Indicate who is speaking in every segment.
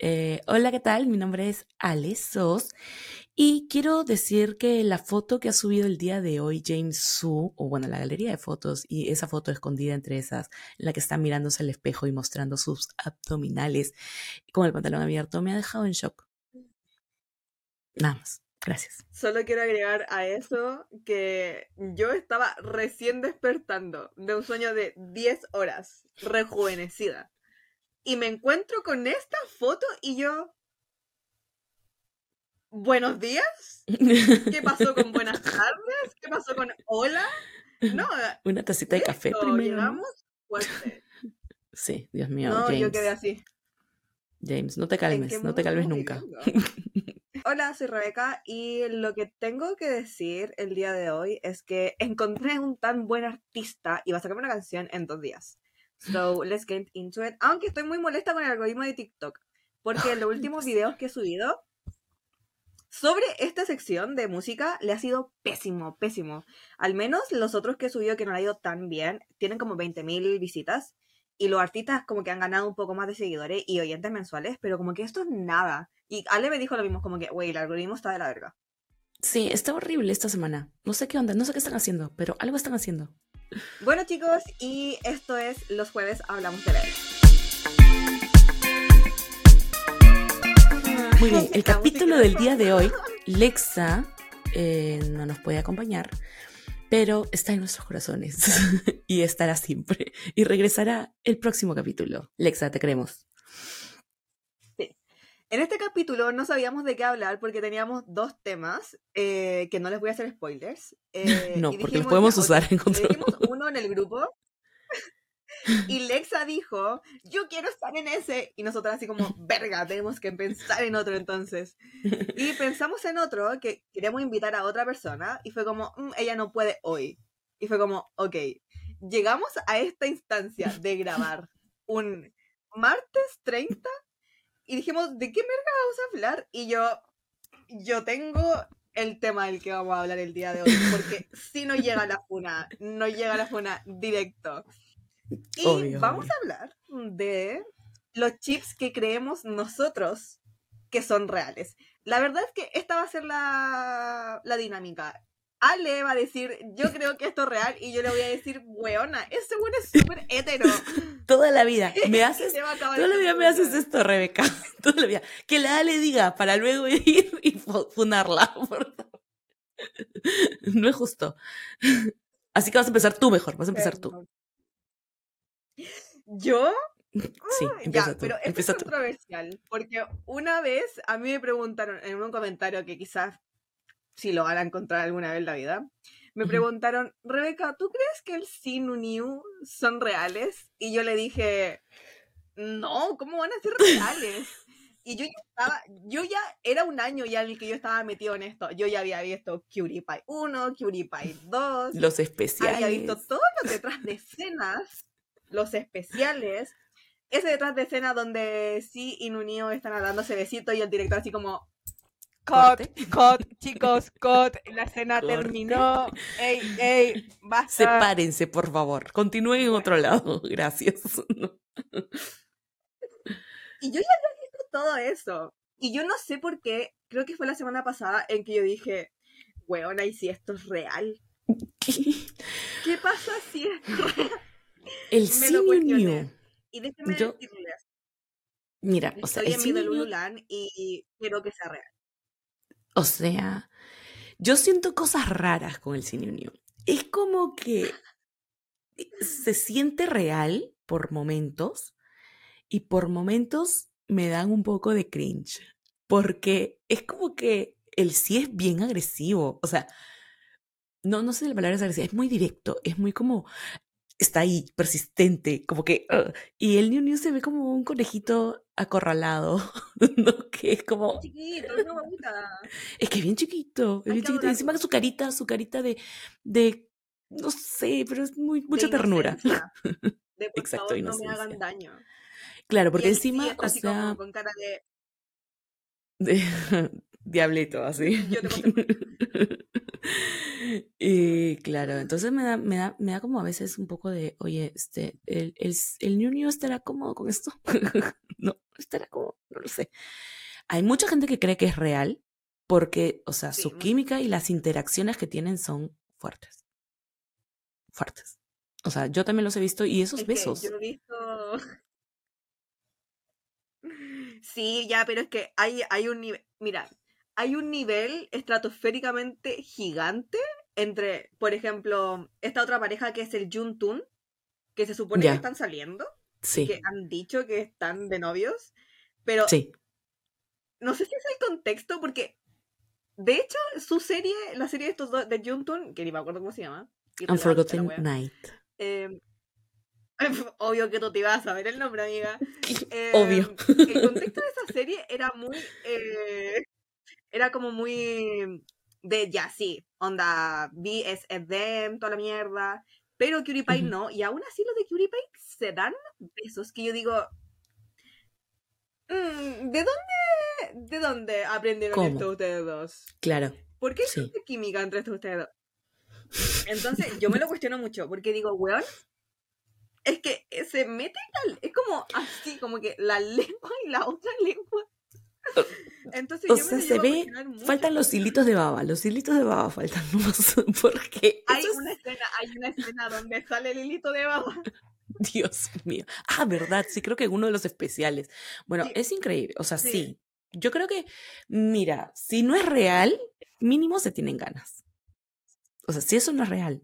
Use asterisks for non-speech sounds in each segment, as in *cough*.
Speaker 1: Eh, hola, ¿qué tal? Mi nombre es Ale Sos y quiero decir que la foto que ha subido el día de hoy James Su, o bueno, la galería de fotos y esa foto escondida entre esas, la que está mirándose al espejo y mostrando sus abdominales con el pantalón abierto, me ha dejado en shock. Nada más. Gracias.
Speaker 2: Solo quiero agregar a eso que yo estaba recién despertando de un sueño de 10 horas, rejuvenecida. Y me encuentro con esta foto y yo... Buenos días. *laughs* ¿Qué pasó con buenas tardes? ¿Qué pasó con hola? No.
Speaker 1: Una tacita de café primero.
Speaker 2: Llegamos fuerte.
Speaker 1: Sí, Dios mío.
Speaker 2: No, yo quedé así.
Speaker 1: James, no te calmes, no te calmes nunca. *laughs*
Speaker 2: Hola, soy Rebeca y lo que tengo que decir el día de hoy es que encontré un tan buen artista y va a sacarme una canción en dos días. So, let's get into it. Aunque estoy muy molesta con el algoritmo de TikTok, porque los *laughs* últimos videos que he subido sobre esta sección de música le ha sido pésimo, pésimo. Al menos los otros que he subido que no le ha ido tan bien tienen como 20.000 visitas y los artistas como que han ganado un poco más de seguidores y oyentes mensuales, pero como que esto es nada. Y Ale me dijo lo mismo, como que, güey, el algoritmo está de la verga.
Speaker 1: Sí, está horrible esta semana. No sé qué onda, no sé qué están haciendo, pero algo están haciendo.
Speaker 2: Bueno chicos, y esto es Los jueves hablamos de leer.
Speaker 1: Muy bien, el capítulo del día de hoy, Lexa eh, no nos puede acompañar, pero está en nuestros corazones *laughs* y estará siempre y regresará el próximo capítulo. Lexa, te queremos.
Speaker 2: En este capítulo no sabíamos de qué hablar porque teníamos dos temas eh, que no les voy a hacer spoilers. *laughs*
Speaker 1: Eh, no, porque los podemos usar en contra.
Speaker 2: Dijimos uno en el grupo *laughs* y Lexa dijo, yo quiero estar en ese. Y nosotras así como, *laughs* verga, tenemos que pensar en otro entonces. Y pensamos en otro que queríamos invitar a otra persona y fue como, mm, ella no puede hoy. Y fue como, ok, llegamos a esta instancia de grabar un martes 30 y dijimos, ¿de qué merda vamos a hablar? Y yo, yo tengo el tema del que vamos a hablar el día de hoy, porque *laughs* si no llega la funa, no llega la funa directo. Y vamos a hablar de los chips que creemos nosotros que son reales. La verdad es que esta va a ser la, la dinámica. Ale va a decir, yo creo que esto es real, y yo le voy a decir, weona, ese bueno es súper hetero. *laughs*
Speaker 1: Toda la vida *laughs* me haces, toda la vida me haces esto, Rebeca. *laughs* Toda la vida. Que la Ale diga para luego ir y funarla. No es justo. Así que vas a empezar tú mejor, vas a empezar tú.
Speaker 2: ¿Yo?
Speaker 1: Sí, empieza tú,
Speaker 2: pero esto es controversial, porque una vez a mí me preguntaron en un comentario que quizás si lo van a encontrar alguna vez en la vida, me preguntaron, Rebeca, ¿tú crees que el Sinu New son reales? Y yo le dije, no, ¿cómo van a ser reales? *laughs* Y yo ya estaba, yo ya era un año ya en el que yo estaba metido en esto. Yo ya había visto Cutie Pie 1, Cutie Pie 2.
Speaker 1: Los especiales.
Speaker 2: Había visto todos los detrás de escenas, los especiales. Ese detrás de escena donde sí y Nunio están dándose besito y el director así como, Cut, cut, chicos, cut. La escena terminó. Ey, ey, basta.
Speaker 1: Sepárense, por favor. Continúen en otro lado. *laughs* Gracias.
Speaker 2: Y yo ya había visto todo eso. Y yo no sé por qué. Creo que fue la semana pasada en que yo dije, weona, ¿y si esto es real? *laughs* ¿Qué, pasa si es real?
Speaker 1: El simio.
Speaker 2: Y déjenme yo... decirles.
Speaker 1: Mira, o sea,
Speaker 2: Estoy en mi y quiero que sea real.
Speaker 1: O sea, yo siento cosas raras con el cine unión. Es como que se siente real por momentos y por momentos me dan un poco de cringe. Porque es como que el sí es bien agresivo. O sea, no, no sé si la palabra es agresiva, es muy directo, es muy como, está ahí, persistente, como que... y el New New se ve como un conejito acorralado, *laughs* ¿no? Que es como...
Speaker 2: Chiquito, *laughs*
Speaker 1: Es que es bien chiquito, es bien chiquito. Y encima su carita, su carita de, de... No sé, pero es muy, mucha ternura.
Speaker 2: De *laughs* por Exacto, favor, no me hagan daño.
Speaker 1: Claro, porque encima, o sea...
Speaker 2: con cara de...
Speaker 1: Diablito, así.
Speaker 2: Yo te
Speaker 1: Y claro, entonces me da, me da, me da como a veces un poco de, oye, este, el, el, el ñoño estará cómodo con esto. Estará cómodo, no lo sé. Hay mucha gente que cree que es real porque, o sea,
Speaker 2: Sí,
Speaker 1: su química y las interacciones que tienen son fuertes. Fuertes. O sea, yo también los he visto y esos
Speaker 2: Es
Speaker 1: besos.
Speaker 2: yo he visto. *laughs* Sí, ya, pero es que hay, hay un nivel. Mira, hay un nivel estratosféricamente gigante entre, por ejemplo, esta otra pareja que es el Juntun, que se supone que están saliendo,
Speaker 1: Sí,
Speaker 2: que han dicho que están de novios, pero
Speaker 1: sí.
Speaker 2: no sé si es el contexto, porque de hecho, su serie, la serie de estos dos, de Juntun, que ni me acuerdo cómo se llama.
Speaker 1: Unforgotten Night.
Speaker 2: eh, *laughs* obvio que tú te ibas a saber el nombre, amiga. *laughs*
Speaker 1: Obvio.
Speaker 2: Eh, el contexto de esa serie era muy. eh, era como muy. De ya, sí. Onda, BSFM, toda la mierda. Pero Cutie Pie
Speaker 1: Ujú.
Speaker 2: no. Y aún así, los de Cutie Pie se dan besos que yo digo. "Mm, ¿De dónde, ¿De dónde aprendieron
Speaker 1: ¿Cómo?
Speaker 2: esto ustedes dos?
Speaker 1: Claro.
Speaker 2: ¿Por qué
Speaker 1: Sí.
Speaker 2: existe química entre estos ustedes dos? Entonces, yo me lo cuestiono mucho, porque digo, weón, es que se mete al- es como así, como que la lengua y la otra lengua. *laughs* Entonces,
Speaker 1: O
Speaker 2: yo me
Speaker 1: sea,
Speaker 2: lo
Speaker 1: se ve, faltan los hilitos de baba, los hilitos de baba faltan *laughs* nomás, porque
Speaker 2: Hay
Speaker 1: es-
Speaker 2: una escena, hay una escena donde sale el hilito de baba. *laughs*
Speaker 1: Dios mío. Ah, verdad, sí, creo que en uno de los especiales. Bueno,
Speaker 2: Sí.
Speaker 1: es increíble, o sea,
Speaker 2: Sí.
Speaker 1: sí. Yo creo que, mira, si no es real, mínimo se tienen ganas. O sea, si eso no es real,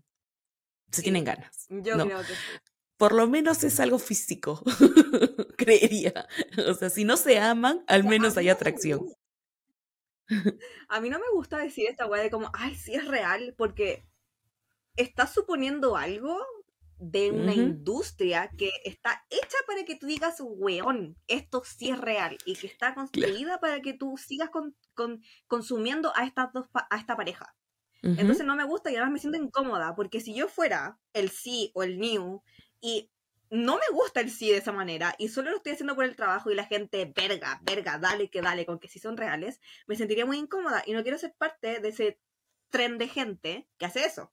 Speaker 1: se
Speaker 2: Sí.
Speaker 1: tienen ganas.
Speaker 2: Yo
Speaker 1: No.
Speaker 2: creo que sí.
Speaker 1: Por lo menos es algo físico, *laughs* creería. O sea, si no se aman, al menos hay atracción.
Speaker 2: A mí no me gusta decir esta weá de como, ay, sí es real, porque estás suponiendo algo de una industria que está hecha para que tú digas, weón, esto sí es real, y que está construida para que tú sigas con- con- consumiendo a estas dos a esta pareja. Entonces no me gusta y además me siento incómoda, porque si yo fuera el sí o el new y no me gusta el sí de esa manera y solo lo estoy haciendo por el trabajo y la gente, verga, verga, dale que dale, con que sí son reales, me sentiría muy incómoda y no quiero ser parte de ese tren de gente que hace eso.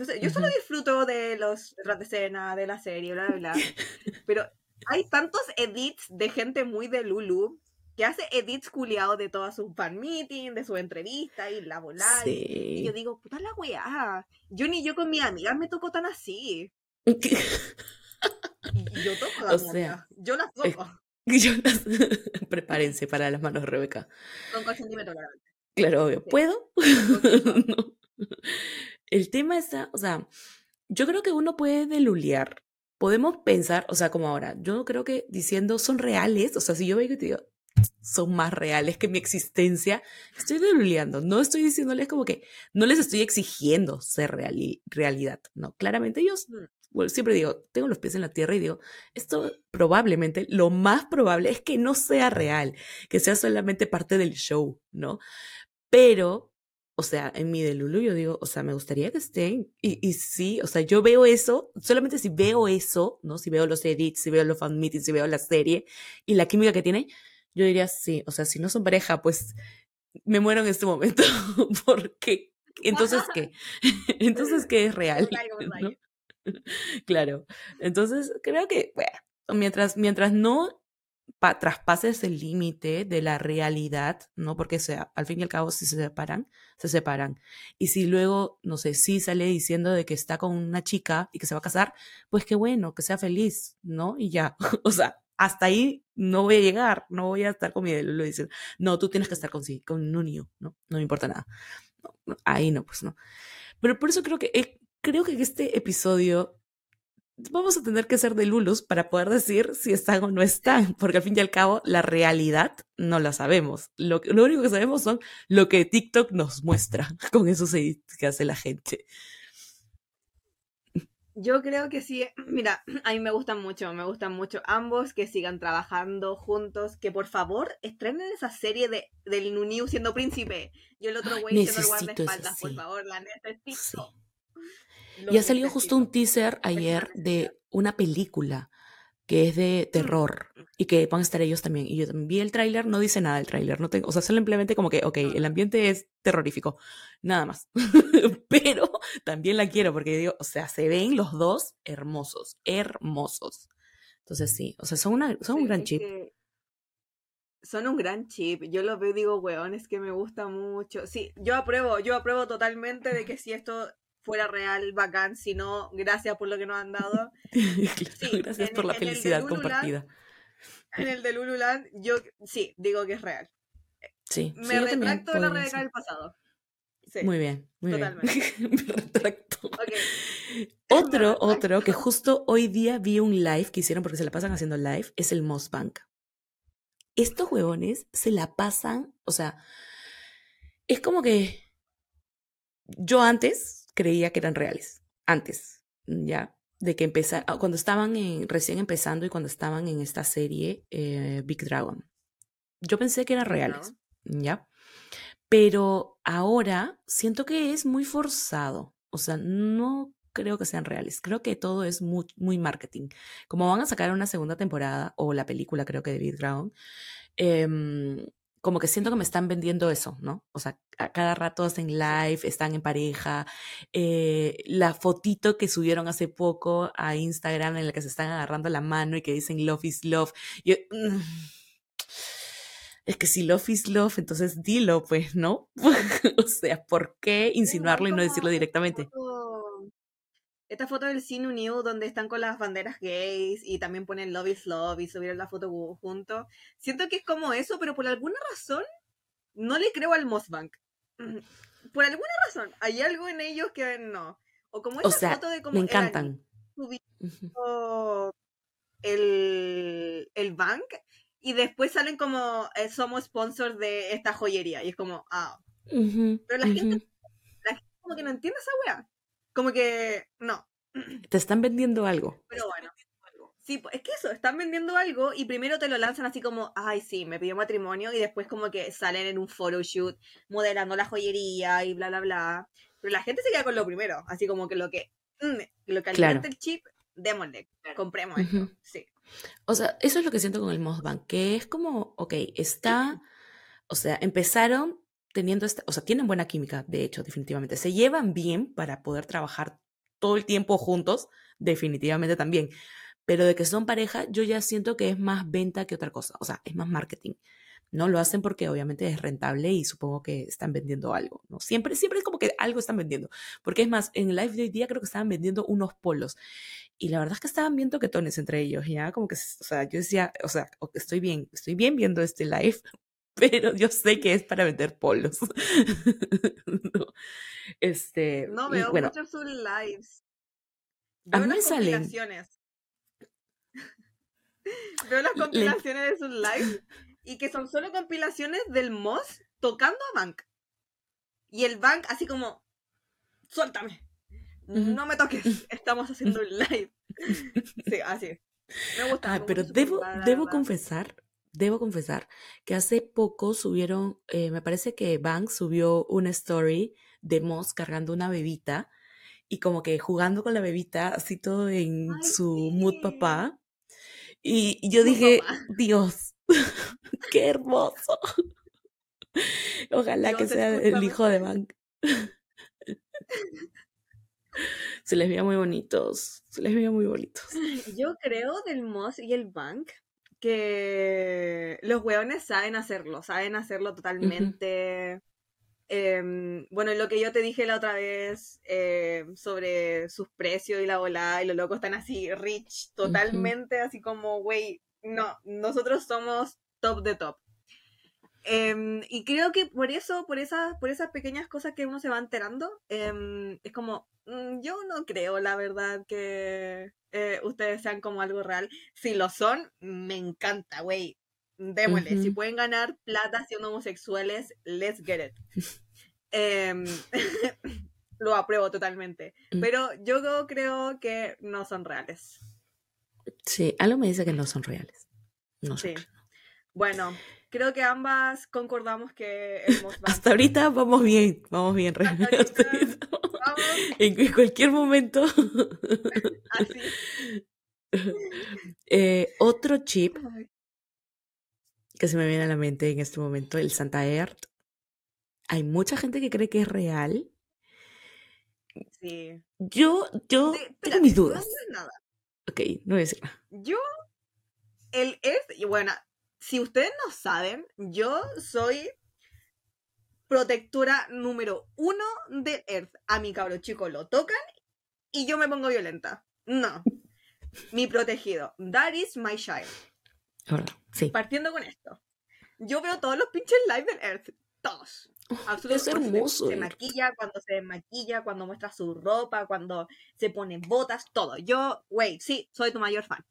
Speaker 2: Entonces yo solo disfruto de los detrás de escena, de la serie, bla, bla, bla. *laughs* Pero hay tantos edits de gente muy de Lulu que hace edits culiados de todas sus fan meetings, de sus entrevistas y la volada. y- Y yo
Speaker 1: Sí.
Speaker 2: digo, puta la weá. Yo ni yo con mi amiga me tocó tan así. *laughs* Yo toco a
Speaker 1: O sea.
Speaker 2: Yo las
Speaker 1: es-
Speaker 2: toco. *laughs*
Speaker 1: Yo las- Prepárense para las manos, Rebeca.
Speaker 2: Con consentimiento, claramente.
Speaker 1: Claro, obvio.
Speaker 2: Sí.
Speaker 1: ¿Puedo? No. El tema está, o sea, yo creo que uno puede delulear. Podemos pensar, o sea, como ahora, yo creo que diciendo son reales, o sea, si yo veo que te digo, son más reales que mi existencia, estoy deluleando. No estoy diciéndoles como que, no les estoy exigiendo ser reali- realidad. No, claramente ellos,
Speaker 2: Mm.
Speaker 1: bueno, siempre digo, tengo los pies en la tierra y digo, esto probablemente, lo más probable es que no sea real, que sea solamente parte del show, ¿no? Pero, o sea, en mi delulu yo digo, o sea, me gustaría que estén. Y, y sí, o sea, yo veo eso, solamente si veo eso, ¿no? Si veo los edits, si veo los fan meetings, si veo la serie y la química que tiene, yo diría sí. O sea, si no son pareja, pues me muero en este momento. *laughs* Porque, entonces, ¿qué? *laughs* entonces, ¿qué es real? *laughs* Claro. Entonces, creo que, bueno, mientras, mientras no traspases el límite de la realidad, ¿no? Porque, sea, al fin y al cabo, si se separan, se separan. Y si luego, no sé, sí sale diciendo de que está con una chica y que se va a casar, pues qué bueno, que sea feliz, ¿no? Y ya. *laughs* O sea, hasta ahí no voy a llegar, no voy a estar con mi lo dicen, no, tú tienes que estar con sí, con un niño, ¿no? No me importa nada. No, ahí no, pues no. Pero por eso creo que, eh, creo que este episodio vamos a tener que ser de Lulus para poder decir si están o no están, porque al fin y al cabo la realidad no la sabemos. Lo, que- lo único que sabemos son lo que TikTok nos muestra *laughs* con esos edits que hace la gente.
Speaker 2: Yo creo que sí. *clears throat* Mira, *clears throat* a mí me gustan mucho, me gustan mucho ambos, que sigan trabajando juntos, que por favor estrenen esa serie de, del Nuniu siendo príncipe y el otro güey siendo el guardaespaldas, por
Speaker 1: sí.
Speaker 2: favor, la
Speaker 1: Sí.
Speaker 2: necesito. Lo
Speaker 1: Y ha salido justo un teaser ayer de una película que es de terror y que van a estar ellos también. Y yo vi el tráiler, no dice nada el tráiler, no tengo, o sea, simplemente como que, ok, el ambiente es terrorífico, nada más. *laughs* Pero también la quiero porque digo, o sea, se ven los dos hermosos, hermosos. Entonces sí, o sea, son, una, son un gran chip.
Speaker 2: Son un gran chip. Yo lo veo y digo, weón, es que me gusta mucho. Sí, yo apruebo, yo apruebo totalmente de que si esto fuera real, bacán. Si no, gracias por lo que nos han dado. *laughs*
Speaker 1: gracias por la felicidad compartida.
Speaker 2: En el de Lululand, yo sí, digo que es real.
Speaker 1: Sí.
Speaker 2: Me retracto de la Rebeca del pasado.
Speaker 1: Muy bien, muy bien. *laughs* Me retracto. *laughs* Otro, otro que justo hoy día vi un live que hicieron porque se la pasan haciendo live es el Moss Bank. Estos huevones se la pasan, o sea, es como que yo antes creía que eran reales. Antes, ya, de que empezar, ah, cuando estaban recién empezando y cuando estaban en esta serie eh, Big Dragon. Yo pensé que eran reales, ¿ya? Pero ahora siento que es muy forzado. O sea, no creo que sean reales. Creo que todo es muy, muy marketing. Como van a sacar una segunda temporada, o la película creo que de Big Dragon, eh, como que siento que me están vendiendo eso, ¿no? O sea, a cada rato hacen live, están en pareja. Eh, la fotito que subieron hace poco a Instagram en la que se están agarrando la mano y que dicen love is love. Mm, es que si love is love, entonces dilo, pues, ¿no? *laughs* o sea, ¿por qué insinuarlo y no decirlo directamente?
Speaker 2: Esta foto del Cine New donde están con las banderas gays y también ponen Love is Love y subieron la foto juntos. Siento que es como eso, pero por alguna razón no le creo al Mossbank. Por alguna razón, hay algo en ellos que no. O como esa foto de como
Speaker 1: me encantan.
Speaker 2: el, el bank y después salen como eh, somos sponsors de esta joyería y es como, ah. Pero la gente, la gente como que no entiende esa wea. Como que, no. *clears throat*
Speaker 1: Te están vendiendo algo.
Speaker 2: Pero bueno. Sí, es que eso, están vendiendo algo y primero te lo lanzan así como, ay, sí, me pidió matrimonio y después como que salen en un photoshoot modelando la joyería y bla, bla, bla. Pero la gente se queda con lo primero, así como que lo que, mm, lo que alimenta el chip, démosle, compremos esto. Sí.
Speaker 1: O sea, eso es lo que siento con el Mossbank, que es como, ok, está, o sea, empezaron teniendo esta, o sea, tienen buena química, de hecho, definitivamente. Se llevan bien para poder trabajar todo el tiempo juntos, definitivamente también. Pero de que son pareja, yo ya siento que es más venta que otra cosa, o sea, es más marketing. No lo hacen porque obviamente es rentable y supongo que están vendiendo algo, ¿no? Siempre, siempre es como que algo están vendiendo. Porque es más, en el live de hoy día creo que estaban vendiendo unos polos. Y la verdad es que estaban bien toquetones entre ellos, ¿ya? Como que, o sea, yo decía, o sea, estoy bien, estoy bien viendo este live, pero yo sé que es para vender polos. *laughs* no, este,
Speaker 2: no veo bueno, mucho sus lives. Veo
Speaker 1: a mí
Speaker 2: me
Speaker 1: salen. *laughs*
Speaker 2: veo las compilaciones de sus lives y que son solo compilaciones del Moss tocando a Bank. Y el Bank así como, suéltame, no me toques, *laughs* estamos haciendo un live. Sí, así. Me gusta.
Speaker 1: Ah, pero debo, debo confesar debo confesar que hace poco subieron, eh, me parece que Bank subió una story de Moss cargando una bebita y como que jugando con la bebita, así todo en su mood papá. Y, yo dije, Dios, *laughs* qué hermoso. *laughs* Ojalá que sea el hijo de Bank. *laughs* se les veía muy bonitos, se les veía muy bonitos.
Speaker 2: Yo creo del Moss y el Bank que los hueones saben hacerlo, saben hacerlo totalmente. Em, bueno, lo que yo te dije la otra vez eh, sobre sus precios y la volada, y los locos están así rich, totalmente así como, güey, no, nosotros somos top de top. Em, y creo que por eso, por esas, por esas pequeñas cosas que uno se va enterando, em, es como, mm, yo no creo, la verdad, que eh, ustedes sean como algo real. Si lo son, me encanta, güey. Démosle. Si pueden ganar plata siendo homosexuales, let's get it. *laughs* Em, *laughs* lo apruebo totalmente. Mm. Pero yo creo que no son reales.
Speaker 1: Sí, algo me dice que no son reales. No sé.
Speaker 2: Bueno, creo que ambas concordamos que *laughs*
Speaker 1: Hasta ahorita vamos bien, vamos bien. *laughs* En, cualquier momento. *laughs*
Speaker 2: Así.
Speaker 1: Eh, otro chip que se me viene a la mente en este momento, el Santa Earth. Hay mucha gente que cree que es real.
Speaker 2: Sí.
Speaker 1: Yo, yo tengo mis
Speaker 2: no
Speaker 1: dudas.
Speaker 2: digas nada.
Speaker 1: Ok, no voy a decir nada.
Speaker 2: Yo, el Earth, y bueno, si ustedes no saben, yo soy protectora número uno del Earth. A mi cabro chico lo tocan y yo me pongo violenta. No. Mi protegido. That is my child.
Speaker 1: Sí.
Speaker 2: Partiendo con esto. Yo veo todos los pinches live del Earth. Todos. Absolutamente.
Speaker 1: es hermoso,
Speaker 2: Se,
Speaker 1: Earth.
Speaker 2: maquilla, cuando se desmaquilla, cuando muestra su ropa, cuando se pone botas, todo. Yo, wey, sí, soy tu mayor fan.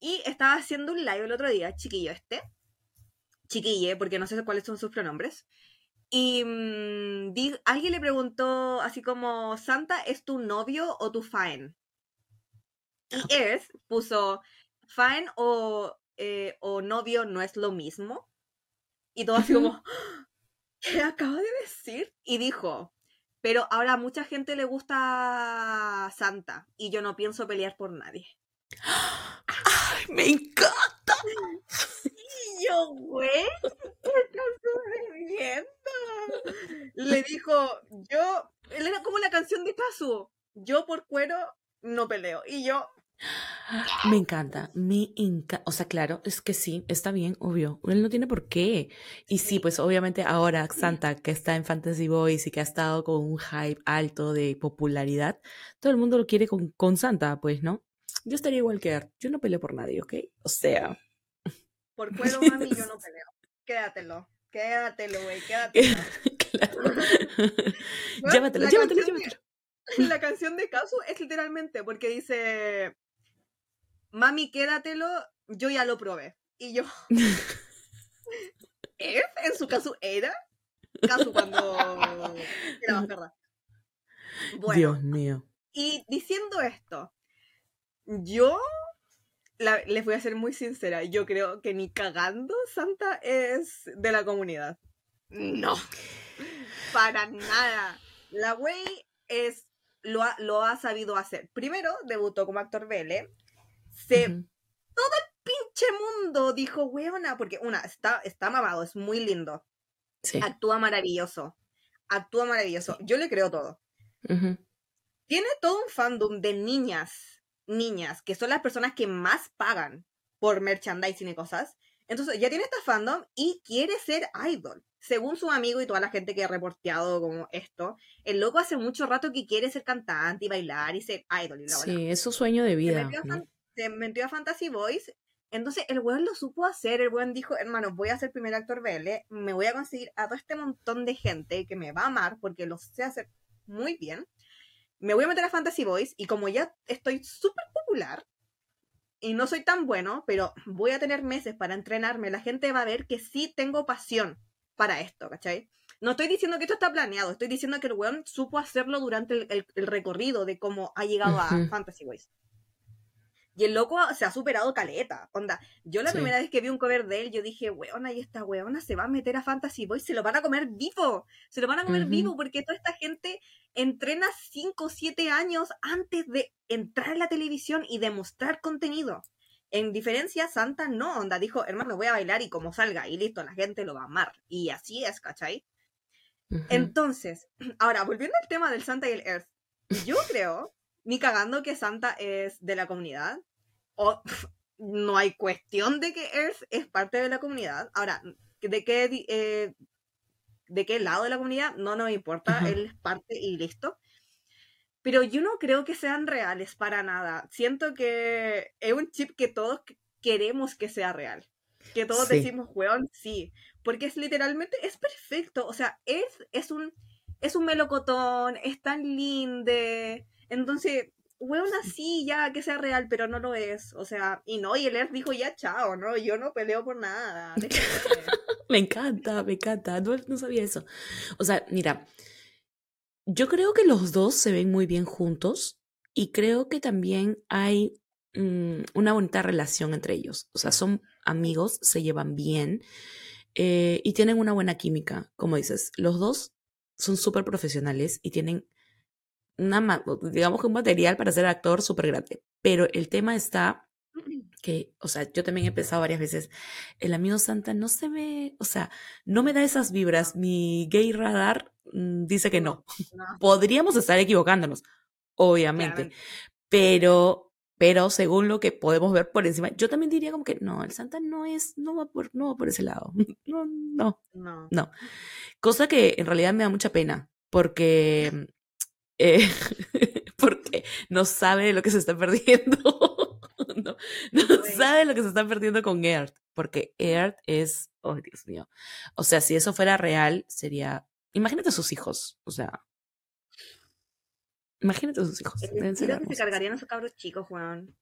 Speaker 2: Y estaba haciendo un live el otro día, chiquillo este. Chiquille, porque no sé cuáles son sus pronombres. Y mm, di- alguien le preguntó así como, Santa, ¿es tu novio o tu fan? Y Earth puso, fan o, eh, o novio no es lo mismo. Y todo así como, *gasps* ¿qué acaba de decir? Y dijo, pero ahora a mucha gente le gusta Santa y yo no pienso pelear por nadie.
Speaker 1: ¡Ay, me encanta!
Speaker 2: Y yo, güey, ¿qué estás sucediendo? Le dijo, yo, él era como la canción de Kazu, yo por cuero no peleo. Y yo,
Speaker 1: Me encanta, me encanta. O sea, claro, es que sí, está bien, obvio. Él no tiene por qué. Y sí,
Speaker 2: Sí.
Speaker 1: pues obviamente ahora Santa, que está en Fantasy Boys y que ha estado con un hype alto de popularidad, todo el mundo lo quiere con, con Santa, pues, ¿no? Yo estaría igual que Art. Yo no peleo por nadie, ¿ok? O sea,
Speaker 2: por *laughs* cuero, mami, yo no peleo. Quédatelo, quédatelo, güey, *laughs* quédatelo.
Speaker 1: claro. *laughs*
Speaker 2: Bueno,
Speaker 1: llévatelo, llévatelo,
Speaker 2: de-
Speaker 1: llévatelo.
Speaker 2: La canción de Kazu es literalmente porque dice, mami, quédatelo, yo ya lo probé. Y yo, ¿es? En su caso era Kazu cuando era más verdad. Bueno,
Speaker 1: Dios mío.
Speaker 2: y diciendo esto, yo la- les voy a ser muy sincera, yo creo que ni cagando Santa es de la comunidad. No, para nada. La wey es lo ha, lo ha sabido hacer. Primero debutó como actor BL. Se
Speaker 1: Ujú.
Speaker 2: pinche mundo dijo, weona, porque una, está, está mamado, es muy lindo.
Speaker 1: Sí.
Speaker 2: Actúa maravilloso. Actúa maravilloso. Yo le creo todo. Tiene todo un fandom de niñas, niñas, que son las personas que más pagan por merchandising y cosas. Entonces ya tiene esta fandom y quiere ser idol. Según su amigo y toda la gente que ha reporteado como esto, el loco hace mucho rato que quiere ser cantante y bailar y ser idol. Y la.
Speaker 1: Sí, es su sueño de
Speaker 2: se,
Speaker 1: vida.
Speaker 2: metió a
Speaker 1: ¿no?
Speaker 2: Fan- se metió a Fantasy Boys. Entonces el weón lo supo hacer. El weón dijo, hermano, voy a ser primer actor BL. Me voy a conseguir a todo este montón de gente que me va a amar porque lo sé hacer muy bien. Me voy a meter a Fantasy Boys y como ya estoy súper popular y no soy tan bueno, pero voy a tener meses para entrenarme, la gente va a ver que sí tengo pasión para esto, ¿cachai? No estoy diciendo que esto está planeado, estoy diciendo que el weón supo hacerlo durante el, el- el recorrido de cómo ha llegado a. Fantasy Boys. Y el loco se ha superado caleta. Onda, yo la
Speaker 1: Sí.
Speaker 2: primera vez que vi un cover de él, yo dije, weona, y esta weona se va a meter a Fantasy Boys, se lo van a comer vivo. Se lo van a comer vivo porque toda esta gente entrena 5 o 7 años antes de entrar en la televisión y demostrar contenido. En diferencia, Santa no, onda, dijo, hermano, voy a bailar y como salga, y listo, la gente lo va a amar. Y así es, ¿cachai? Entonces, *clears throat* ahora, volviendo al tema del Santa y el Earth, yo creo, ni cagando que Santa es de la comunidad, o *laughs* no hay cuestión de que Earth es parte de la comunidad. Ahora, ¿de qué, eh, de qué lado de la comunidad? No nos importa,
Speaker 1: Ajá.
Speaker 2: él es parte y listo. Pero yo no creo que sean reales para nada. Siento que es un chip que todos que- queremos que sea real. Que todos
Speaker 1: Sí.
Speaker 2: decimos, weón, sí. Porque es literalmente, es perfecto. O sea, es, es un es un melocotón, es tan linde. Entonces, weón, así ya que sea real, pero no lo es. O sea, y no, y el Earth dijo ya chao, no, yo no peleo por nada. *laughs* déjenme". *laughs*
Speaker 1: Me encanta, me encanta. No, no sabía eso. O sea, mira, yo creo que los dos se ven muy bien juntos y creo que también hay mm, una bonita relación entre ellos. O sea, son amigos, se llevan bien eh, y tienen una buena química. Como dices, los dos son súper profesionales y tienen una, digamos que un material para ser actor súper grande. Pero el tema está que, o sea, yo también he pensado varias veces, el amigo Santa no se ve, o sea, no me da esas vibras. Mi gay radar mm, dice que no. *laughs* Podríamos estar equivocándonos, obviamente. Pero, pero según lo que podemos ver por encima, yo también diría como que no, el Santa no es, no va por, no va por ese lado. *laughs* No, no, no. no. Cosa que en realidad me da mucha pena, porque, eh, *laughs* porque no sabe lo que se está perdiendo. *laughs* no, no sabe lo que se está perdiendo con Earth, porque Earth es, oh Dios mío. O sea, si eso fuera real, sería, imagínate a sus hijos, o sea, imagínate a sus hijos.
Speaker 2: Deben ser que se cargarían a esos cabros chicos, Juan.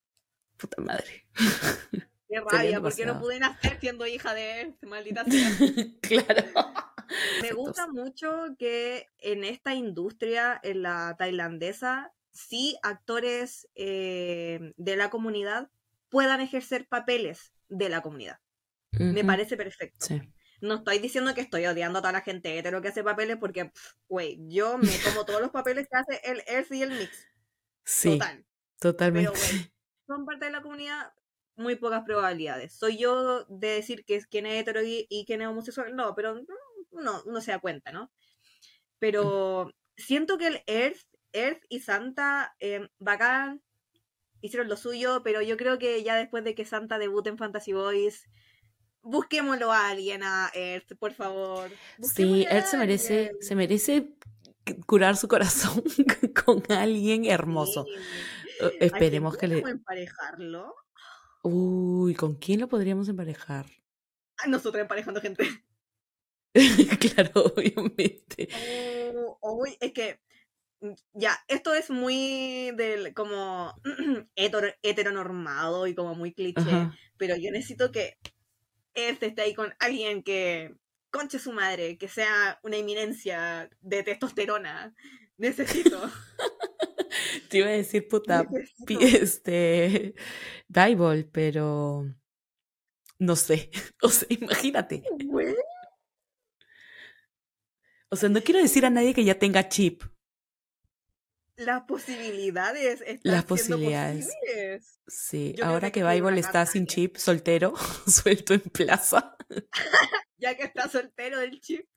Speaker 1: Puta madre. *laughs*
Speaker 2: Qué rabia, porque no pude nacer siendo hija de Earth, maldita *laughs* sea.
Speaker 1: claro. *laughs*
Speaker 2: Me gusta mucho que en esta industria, en la tailandesa, sí actores eh, de la comunidad puedan ejercer papeles de la comunidad. Me parece perfecto. No estoy diciendo que estoy odiando a toda la gente hetero que hace papeles porque, güey, yo me como todos los papeles que hace el Earth y el Mix.
Speaker 1: Sí, Total. totalmente.
Speaker 2: Pero, *laughs* son parte de la comunidad, muy pocas probabilidades. Soy yo de decir que es quién es hetero y, quién es homosexual. No, pero no, uno se da cuenta, ¿no? Pero siento que el Earth Earth y Santa, eh, bacán, hicieron lo suyo, pero yo creo que ya después de que Santa debute en Fantasy Boys, busquémoslo a alguien a Earth, por favor.
Speaker 1: Sí, Earth se merece, se merece curar su corazón *laughs* con alguien hermoso. Esperemos que le.
Speaker 2: emparejarlo?
Speaker 1: Uy, ¿con quién lo podríamos emparejar?
Speaker 2: nosotros emparejando gente. *laughs*
Speaker 1: claro, obviamente.
Speaker 2: Oh, es que Mm, ya, esto es muy del como *clears throat* heteronormado y como muy cliché, pero yo necesito que este esté ahí con alguien que conche su madre, que sea una eminencia de testosterona. Necesito. *laughs*
Speaker 1: Te iba a decir puta *laughs* este Bible, pero no sé. *laughs* O sea, imagínate. O sea, no quiero decir a nadie que ya tenga chip,
Speaker 2: las posibilidades están
Speaker 1: las posibilidades. sí ahora que Bible está sin chip soltero *laughs* suelto en plaza.
Speaker 2: Ya que está soltero del chip.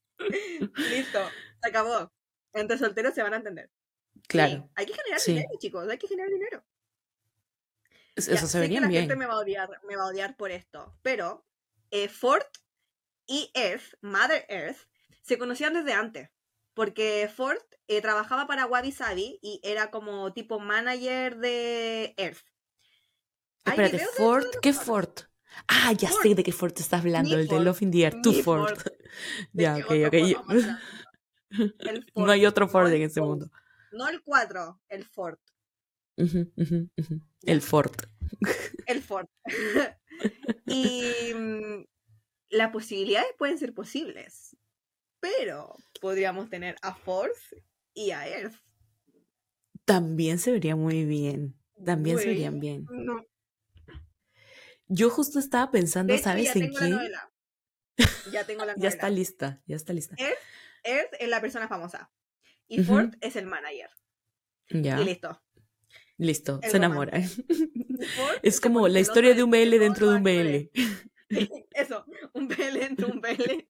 Speaker 2: Listo se acabó. Entre solteros se van a entender
Speaker 1: claro
Speaker 2: hay que generar dinero chicos hay que generar dinero
Speaker 1: eso se vería bien la
Speaker 2: gente me va a odiar me va a odiar por esto pero eh, Ford y Earth Mother Earth se conocían desde antes porque Ford eh, trabajaba para Wabi Sabi y era como tipo manager de Earth.
Speaker 1: Espérate, Ford, ¿qué Ford? Ah, ya sé de qué Ford estás hablando, el de Love in the Air, tu Ford. ya, ok, ok. *laughs* no hay otro Ford en ese mundo.
Speaker 2: No el 4, el Ford.
Speaker 1: El Ford.
Speaker 2: El *laughs* Ford. y mm, las posibilidades pueden ser posibles. Pero podríamos tener a Force y a Earth.
Speaker 1: También se vería muy bien. También se verían bien. Yo justo estaba pensando, ¿sabes en quién?
Speaker 2: Ya tengo la novela. *laughs*
Speaker 1: ya está lista, ya está lista.
Speaker 2: Earth, es la persona famosa. Y Ford es el manager.
Speaker 1: Ya.
Speaker 2: Y listo.
Speaker 1: Listo, se enamora. es como la historia de un BL *laughs* dentro de un BL.
Speaker 2: Eso, un BL dentro de un BL.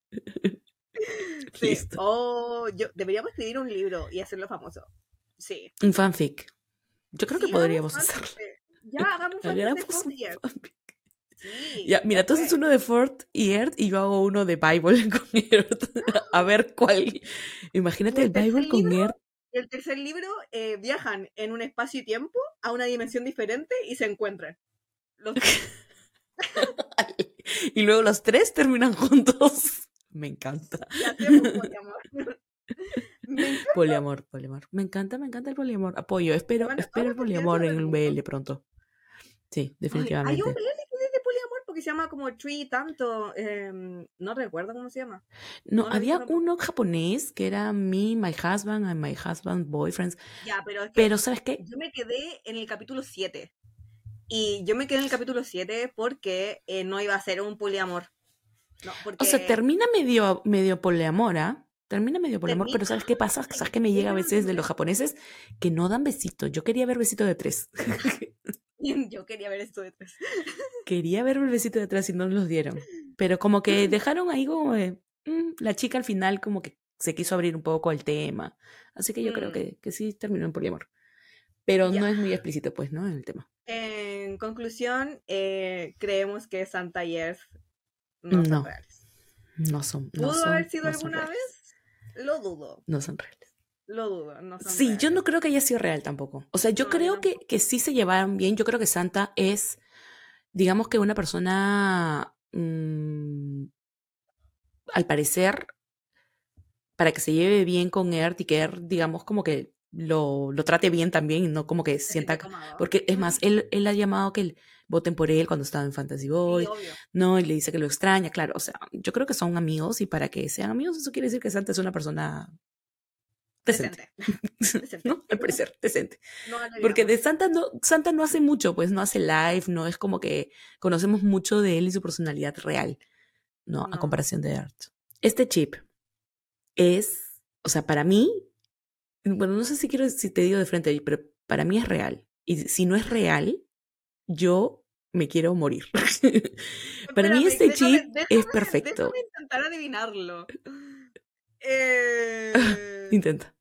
Speaker 2: Sí. Oh, yo, deberíamos escribir un libro y hacerlo famoso. Sí.
Speaker 1: Un fanfic. Yo creo que podríamos hacerlo.
Speaker 2: Ya, hagamos *laughs* un fanfic.
Speaker 1: Sí, ya, mira, tú haces uno de Ford y Earth y yo hago uno de Bible *laughs* con Earth. A ver cuál. Imagínate el, Bible con Earth.
Speaker 2: El tercer libro eh, viajan en un espacio y tiempo a una dimensión diferente y se encuentran. *laughs*
Speaker 1: y luego los tres terminan juntos. Me encanta.
Speaker 2: poliamor. *laughs*
Speaker 1: poliamor, poliamor. Me encanta, me encanta el poliamor. Apoyo, espero, espero el poliamor en el BL pronto. Sí, definitivamente.
Speaker 2: hay un BL que poliamor porque se llama como Tree tanto. Em, no recuerdo cómo se llama.
Speaker 1: No, había uno japonés que era Me, My Husband and My Husband Boyfriends.
Speaker 2: Ya, pero es
Speaker 1: que pero ¿sabes qué?
Speaker 2: Yo me quedé en el capítulo 7. Y yo me quedé en el capítulo 7 porque eh, no iba a ser un poliamor.
Speaker 1: O sea, termina medio, medio poliamora, termina medio por amor, pero ¿sabes qué pasa? ¿Sabes qué me llega a veces de los japoneses? Que no dan besitos. Yo quería ver besito de tres. *laughs* *laughs*
Speaker 2: Yo quería ver esto de tres.
Speaker 1: quería ver el besito de tres y no los dieron. Pero como que *laughs* dejaron ahí como mm, la chica al final como que se quiso abrir un poco el tema. Así que yo creo mm. que, que, sí terminó en poliamor. Pero no es muy explícito, pues, ¿no? En el tema.
Speaker 2: En conclusión, eh, creemos que Santa y Earth no, son reales.
Speaker 1: No son.
Speaker 2: ¿Pudo haber sido alguna vez? Lo dudo.
Speaker 1: No son reales.
Speaker 2: Lo dudo, no son
Speaker 1: Sí, yo no creo que haya sido real tampoco. O sea, yo creo que, que sí se llevaron bien. Yo creo que Santa es, digamos que una persona, mm, al parecer, para que se lleve bien con Earth y que Earth, digamos, como que lo, lo trate bien también, no como que sienta... Porque es más, él, él ha llamado que voten por él cuando estaba en Fantasy Boy, no, y le dice que lo extraña, claro, o sea, yo creo que son amigos y para que sean amigos eso quiere decir que Santa es una persona *laughs* decente. ¿No? Al parecer, decente. Porque de Santa no, Santa no hace mucho, pues no hace live, no es como que conocemos mucho de él y su personalidad real, ¿no? A comparación de Art. Este chip es, o sea, para mí, bueno, no sé si quiero, si te digo de frente, pero para mí es real. Y si no es real, yo me quiero morir. *laughs* para mí este chip es perfecto.
Speaker 2: Déjame intentar adivinarlo. *laughs* Eh...
Speaker 1: Intenta.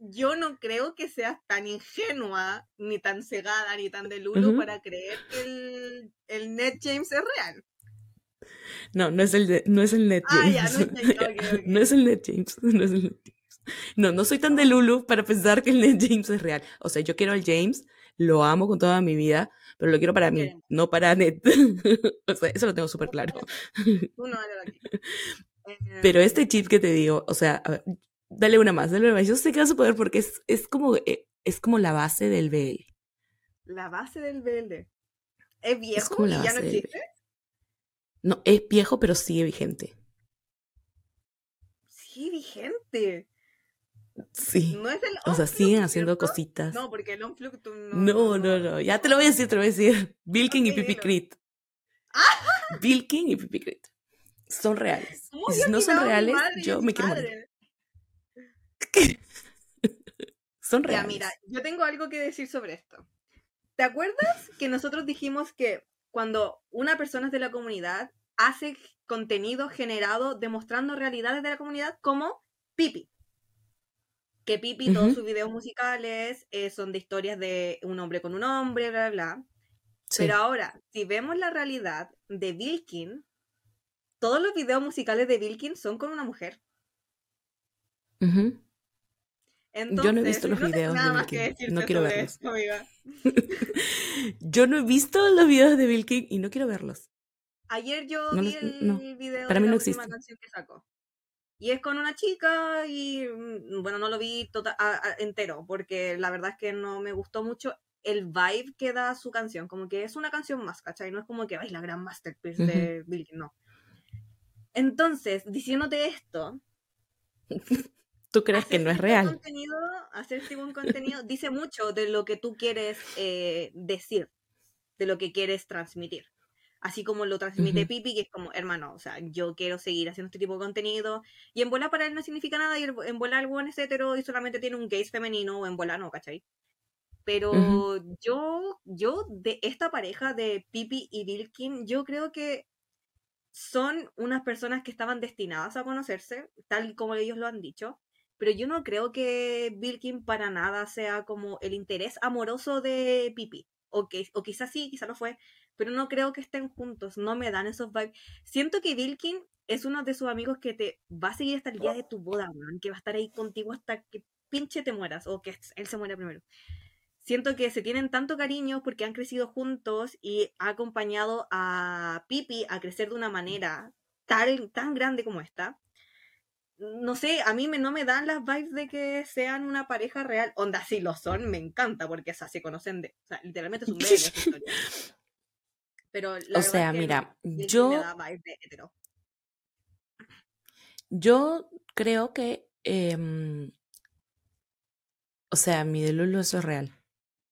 Speaker 2: Yo no creo que seas tan ingenua, ni tan cegada, ni tan de Lulu para creer que el, el Net James es real.
Speaker 1: No, no es el, no es el Net James. no, es el Net James. No es el Net James. No, no soy tan de Lulu para pensar que el Net James es real. O sea, yo quiero al James, lo amo con toda mi vida, pero lo quiero para mí, no para Net. *laughs* o sea, eso lo tengo súper claro. *laughs* Pero este chip que te digo, o sea, dale una más, dale una más. Yo sé que vas a poder porque es, es, como, eh, es como la base del BL.
Speaker 2: La base del BL. ¿Es viejo y ya no existe?
Speaker 1: No, es viejo, pero sigue vigente.
Speaker 2: Sigue vigente.
Speaker 1: Sí. ¿No es el o sea, siguen haciendo cositas.
Speaker 2: No, porque el Onflux no,
Speaker 1: no, no, no, Ya te lo voy a decir, te lo voy a decir. *laughs* Bilkin y Pipi Crit. *laughs* Bilkin y Pipi Crit. Son reales. Y si no son reales, yo me quiero morir. *laughs* son reales.
Speaker 2: Ya, mira, yo tengo algo que decir sobre esto. ¿Te acuerdas que nosotros dijimos que cuando una persona es de la comunidad hace contenido generado demostrando realidades de la comunidad como Pipi? Que Pipi, todos sus videos musicales eh, son de historias de un hombre con un hombre, bla, bla, bla. Pero ahora, si vemos la realidad de Vilkin, todos los videos musicales de Vilkin son con una mujer. *laughs*
Speaker 1: Yo no he visto los videos de Vilkin. No quiero verlos. yo no he visto los videos de Vilkin y no quiero verlos.
Speaker 2: Ayer yo vi el video de la última canción que sacó. Y es con una chica y mm, bueno, no lo vi tota, entero porque la verdad es que no me gustó mucho el vibe que da su canción. Como que es una canción más, ¿cachai? No es como que, ay, la gran masterpiece de Vilkin, no. Entonces, diciéndote esto... *laughs*
Speaker 1: ¿Tú crees que no es real?
Speaker 2: Contenido, hacer este buen contenido dice mucho de lo que tú quieres eh, decir, de lo que quieres transmitir así como lo transmite Pipi, que es como, hermano, o sea, yo quiero seguir haciendo este tipo de contenido, y en bola para él no significa nada, y en bola el buen es hetero y solamente tiene un gays femenino, o en bola no, ¿cachai? Pero yo, yo, de esta pareja de Pipi y Vilkin, yo creo que son unas personas que estaban destinadas a conocerse, tal como ellos lo han dicho, pero yo no creo que Vilkin para nada sea como el interés amoroso de Pipi. O, que, o quizás sí, quizás no fue, pero no creo que estén juntos, no me dan esos vibes. Siento que Vilkin es uno de sus amigos que te va a seguir hasta el día de tu boda, que va a estar ahí contigo hasta que pinche te mueras o que él se muera primero. Siento que se tienen tanto cariño porque han crecido juntos y ha acompañado a Pipi a crecer de una manera tan, tan grande como esta. No sé, a mí me, no me dan las vibes de que sean una pareja real. Onda, si lo son, me encanta porque se conocen de. O sea, literalmente es un bebé Pero
Speaker 1: o sea, mira, yo. Yo creo que. Em, o sea, mi de Lulu eso es real.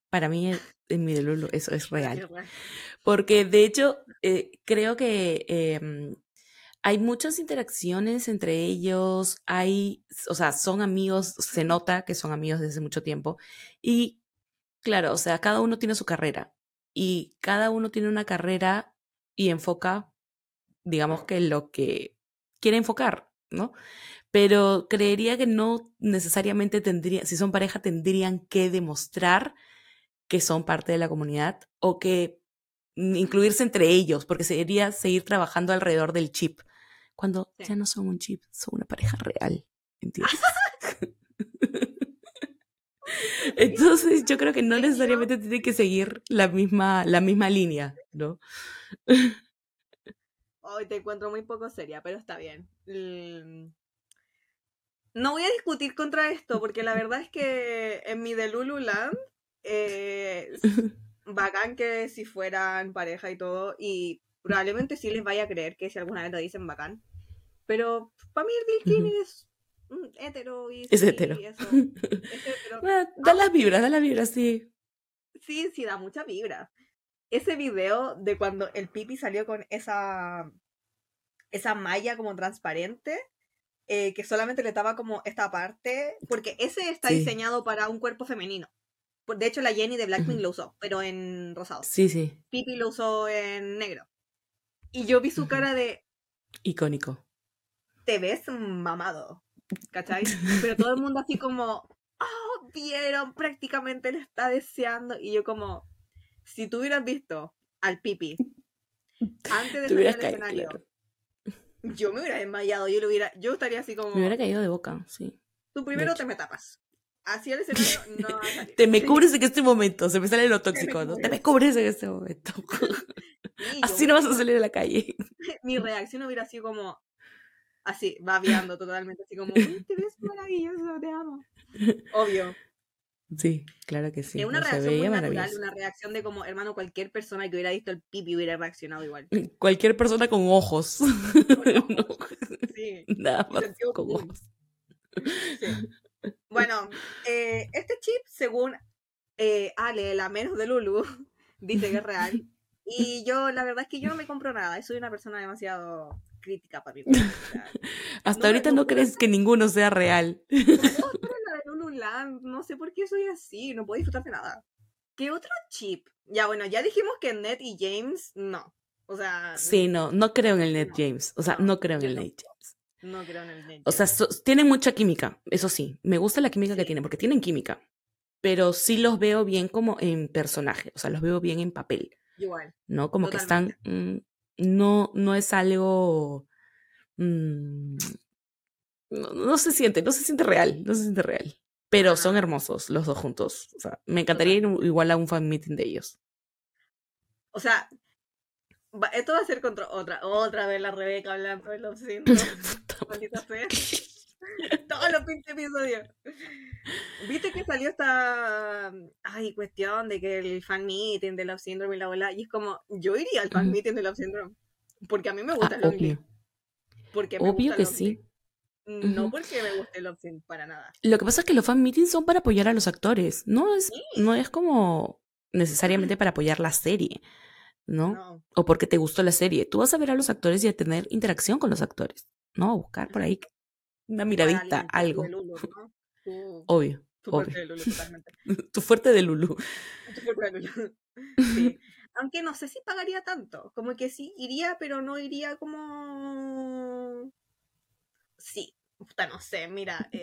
Speaker 1: Para mí, en mi de Lulu eso es *laughs* real. Porque de hecho, eh, creo que em, hay muchas interacciones entre ellos, hay, o sea, son amigos, se nota que son amigos desde mucho tiempo. Y claro, o sea, cada uno tiene su carrera y cada uno tiene una carrera y enfoca, digamos que lo que quiere enfocar, ¿no? Pero creería que no necesariamente tendría, si son pareja, tendrían que demostrar que son parte de la comunidad o que incluirse entre ellos, porque sería seguir trabajando alrededor del chip, cuando ya no son un chip, son una pareja real, ¿entiendes? *laughs* *laughs* Entonces yo creo que no necesariamente tiene que seguir la misma, la misma línea, ¿no?
Speaker 2: Hoy te encuentro muy poco seria, pero está bien. No voy a discutir contra esto, porque la verdad es que en mi de Lululand eh, *laughs* bacán que si fueran pareja y todo, y probablemente sí les vaya a creer que si alguna vez lo dicen bacán. Pero para mí el Bill es hetero y
Speaker 1: es hetero. *laughs* da las vibras, da las vibras, sí.
Speaker 2: Sí, sí, da mucha vibra. Ese video de cuando el pipi salió con esa esa malla como transparente, eh, que solamente le daba como esta parte, porque ese está diseñado para un cuerpo femenino. De hecho, la Jenny de Blackpink lo usó, pero en rosado.
Speaker 1: Sí, sí.
Speaker 2: Pipi lo usó en negro. Y yo vi su cara de...
Speaker 1: Icónico.
Speaker 2: Te ves mamado, ¿cachai? *laughs* Pero todo el mundo así como... Oh, vieron, prácticamente le está deseando. Y yo como... Si tú hubieras visto al Pipi antes de salir al escenario, yo me hubiera desmayado, yo lo hubiera, yo estaría así como.
Speaker 1: Me hubiera caído de boca, sí.
Speaker 2: Tú primero te me tapas. Así el escenario *laughs* no
Speaker 1: Te me cubres en este momento, se me sale lo tóxico, ¿no? Te me cubres en este momento. *laughs* así no vas a salir a la calle. *laughs*
Speaker 2: Mi reacción hubiera sido como, así, babeando totalmente, así como, te ves maravilloso, te amo. Obvio.
Speaker 1: Sí, claro que sí.
Speaker 2: Es una reacción muy natural, una reacción de como, hermano, cualquier persona que hubiera visto el pipi hubiera reaccionado igual.
Speaker 1: Cualquier persona con ojos. Sí. Nada más con ojos.
Speaker 2: Bueno, eh, este chip, según eh, Ale, la menos de Lulu, *laughs* dice que es real. Y yo, la verdad es que yo no me compro nada. Soy una persona demasiado crítica para mí. *laughs*
Speaker 1: Hasta ahorita no, crees que ninguno sea real. *laughs*
Speaker 2: No sé por qué soy así. No puedo disfrutar de nada. ¿Qué otro chip? Ya, bueno, ya dijimos que Ned y James, no. O sea.
Speaker 1: Sí, no, no creo en el Ned James. O sea, no, creo en el Ned James.
Speaker 2: No creo en el
Speaker 1: O sea, tienen mucha química, eso sí. Me gusta la química que tienen, porque tienen química. Pero sí los veo bien como en personaje. O sea, los veo bien en papel.
Speaker 2: Igual.
Speaker 1: ¿No? Como que están. Mm, no, no es algo. Mm, no, se siente, no se siente real, no se siente real. Pero son hermosos los dos juntos. O sea, me encantaría ir igual a un fan meeting de ellos.
Speaker 2: O sea, esto va a ser contra otra, otra vez la Rebeca hablando de los *laughs* síndromes. *laughs* Todos los pinches episodios. Viste que salió esta ay, cuestión de que el fan meeting de Love Syndrome y la bola. Y es como, yo iría al fan meeting de Love Syndrome. Porque a mí me gusta
Speaker 1: ah, obvio.
Speaker 2: Porque
Speaker 1: obvio que sí.
Speaker 2: No porque me guste Love Syndrome para nada.
Speaker 1: Lo que pasa es que los fan meetings son para apoyar a los actores. No es, no es como necesariamente para apoyar la serie. ¿No? O porque te gustó la serie. Tú vas a ver a los actores y a tener interacción con los actores, ¿no? A buscar por ahí una miradita, algo. obvio.
Speaker 2: Tu fuerte de Lulu, *laughs* totalmente.
Speaker 1: tu fuerte de Lulu. *laughs*
Speaker 2: Tu fuerte de Lulu. *laughs* Sí. Aunque no sé si pagaría tanto. Como que sí, iría, pero no iría como. Sí. no sé, mira. Eh...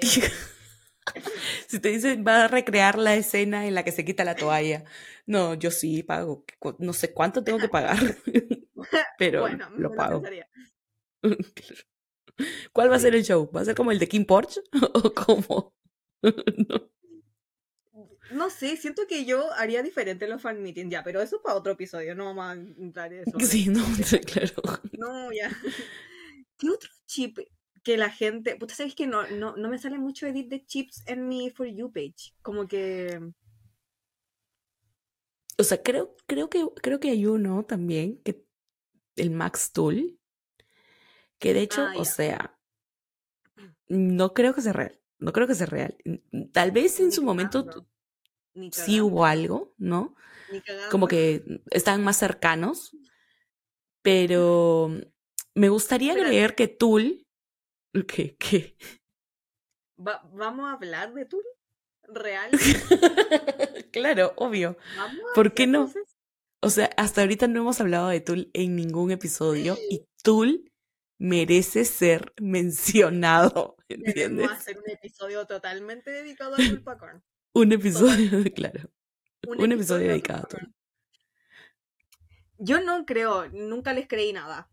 Speaker 2: *laughs*
Speaker 1: si te dicen, va a recrear la escena en la que se quita la toalla. No, yo sí pago. No sé cuánto tengo que pagar, *laughs* pero lo pago. *laughs* ¿Cuál va a ser el show? ¿Va a ser como el de Kim Porsche? ¿O como.?
Speaker 2: no. sé, siento que yo haría diferente los fan meetings ya, pero eso para otro episodio, no vamos a entrar en eso.
Speaker 1: Sí, no, claro.
Speaker 2: No, ya. ¿Qué otro chip que la gente. Puta, sabes que no, no, no me sale mucho edit de chips en mi For You page. Como que.
Speaker 1: O sea, creo, creo, que, creo que hay uno también, que el Max Tool, que de hecho, ah, o sea, no creo que sea real. No creo que sea real. Tal vez en su momento sí hubo algo, ¿no? Como que estaban más cercanos, pero Me gustaría
Speaker 2: Espérate.
Speaker 1: creer que Tool. ¿Qué? ¿Qué?
Speaker 2: Va- ¿Vamos a hablar de Tool? ¿Real? *laughs*
Speaker 1: claro, obvio.
Speaker 2: ¿Vamos a
Speaker 1: ¿Por qué no?
Speaker 2: entonces?
Speaker 1: O sea, hasta ahorita no hemos hablado de Tool en ningún episodio y Tool merece ser *laughs* mencionado, *laughs* ¿entiendes?
Speaker 2: Debemos hacer un episodio totalmente dedicado a Tool Pacorn.
Speaker 1: Un episodio, claro.
Speaker 2: Un,
Speaker 1: Un episodio
Speaker 2: a
Speaker 1: dedicado a.
Speaker 2: Pacorn. Yo no creo, nunca les creí nada.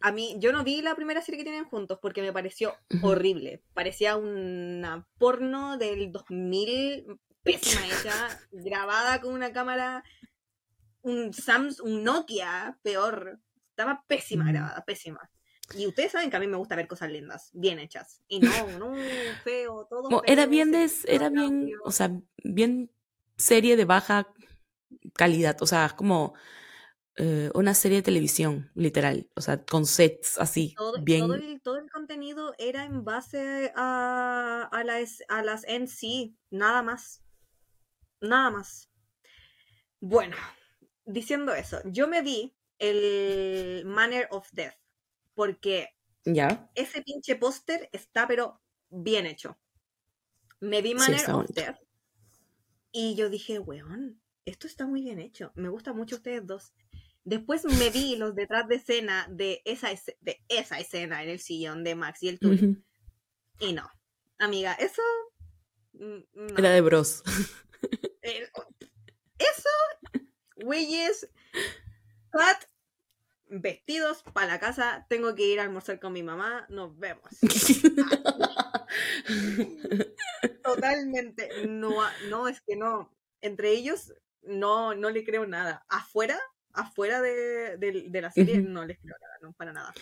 Speaker 2: A mí, yo no vi la primera serie que tienen juntos porque me pareció horrible. Parecía una porno del 2000, pésima hecha, *laughs* grabada con una cámara, un Samsung, un Nokia, peor. Estaba pésima grabada, pésima. Y ustedes saben que a mí me gusta ver cosas lindas, bien hechas. Y no, no, feo, todo feo,
Speaker 1: era bien
Speaker 2: se-
Speaker 1: de, era bien, o sea, bien serie de baja calidad, o sea, como eh, una serie de televisión, literal, o sea, con sets así,
Speaker 2: todo,
Speaker 1: bien.
Speaker 2: todo el, todo el contenido era en base a, a, las, a las NC, nada más. Nada más. Bueno, diciendo eso, yo me vi el Manner of Death, porque
Speaker 1: Ya.
Speaker 2: ese pinche póster está pero bien hecho. Me vi Manner of
Speaker 1: bonito.
Speaker 2: Death y yo dije, weón, esto está muy bien hecho. Me gusta mucho ustedes dos. Después me vi los detrás de escena de esa, de esa escena en el sillón de Max y el.
Speaker 1: Ujú.
Speaker 2: Y no, amiga, eso... mm, no.
Speaker 1: Era de bros. *laughs*
Speaker 2: Eh, Eso, güeyes, vestidos para la casa, tengo que ir a almorzar con mi mamá, nos vemos. *laughs* Totalmente, no, no, es que no, entre ellos no, no le creo nada. Afuera, afuera de, de- de la serie no les creo nada, no, para nada.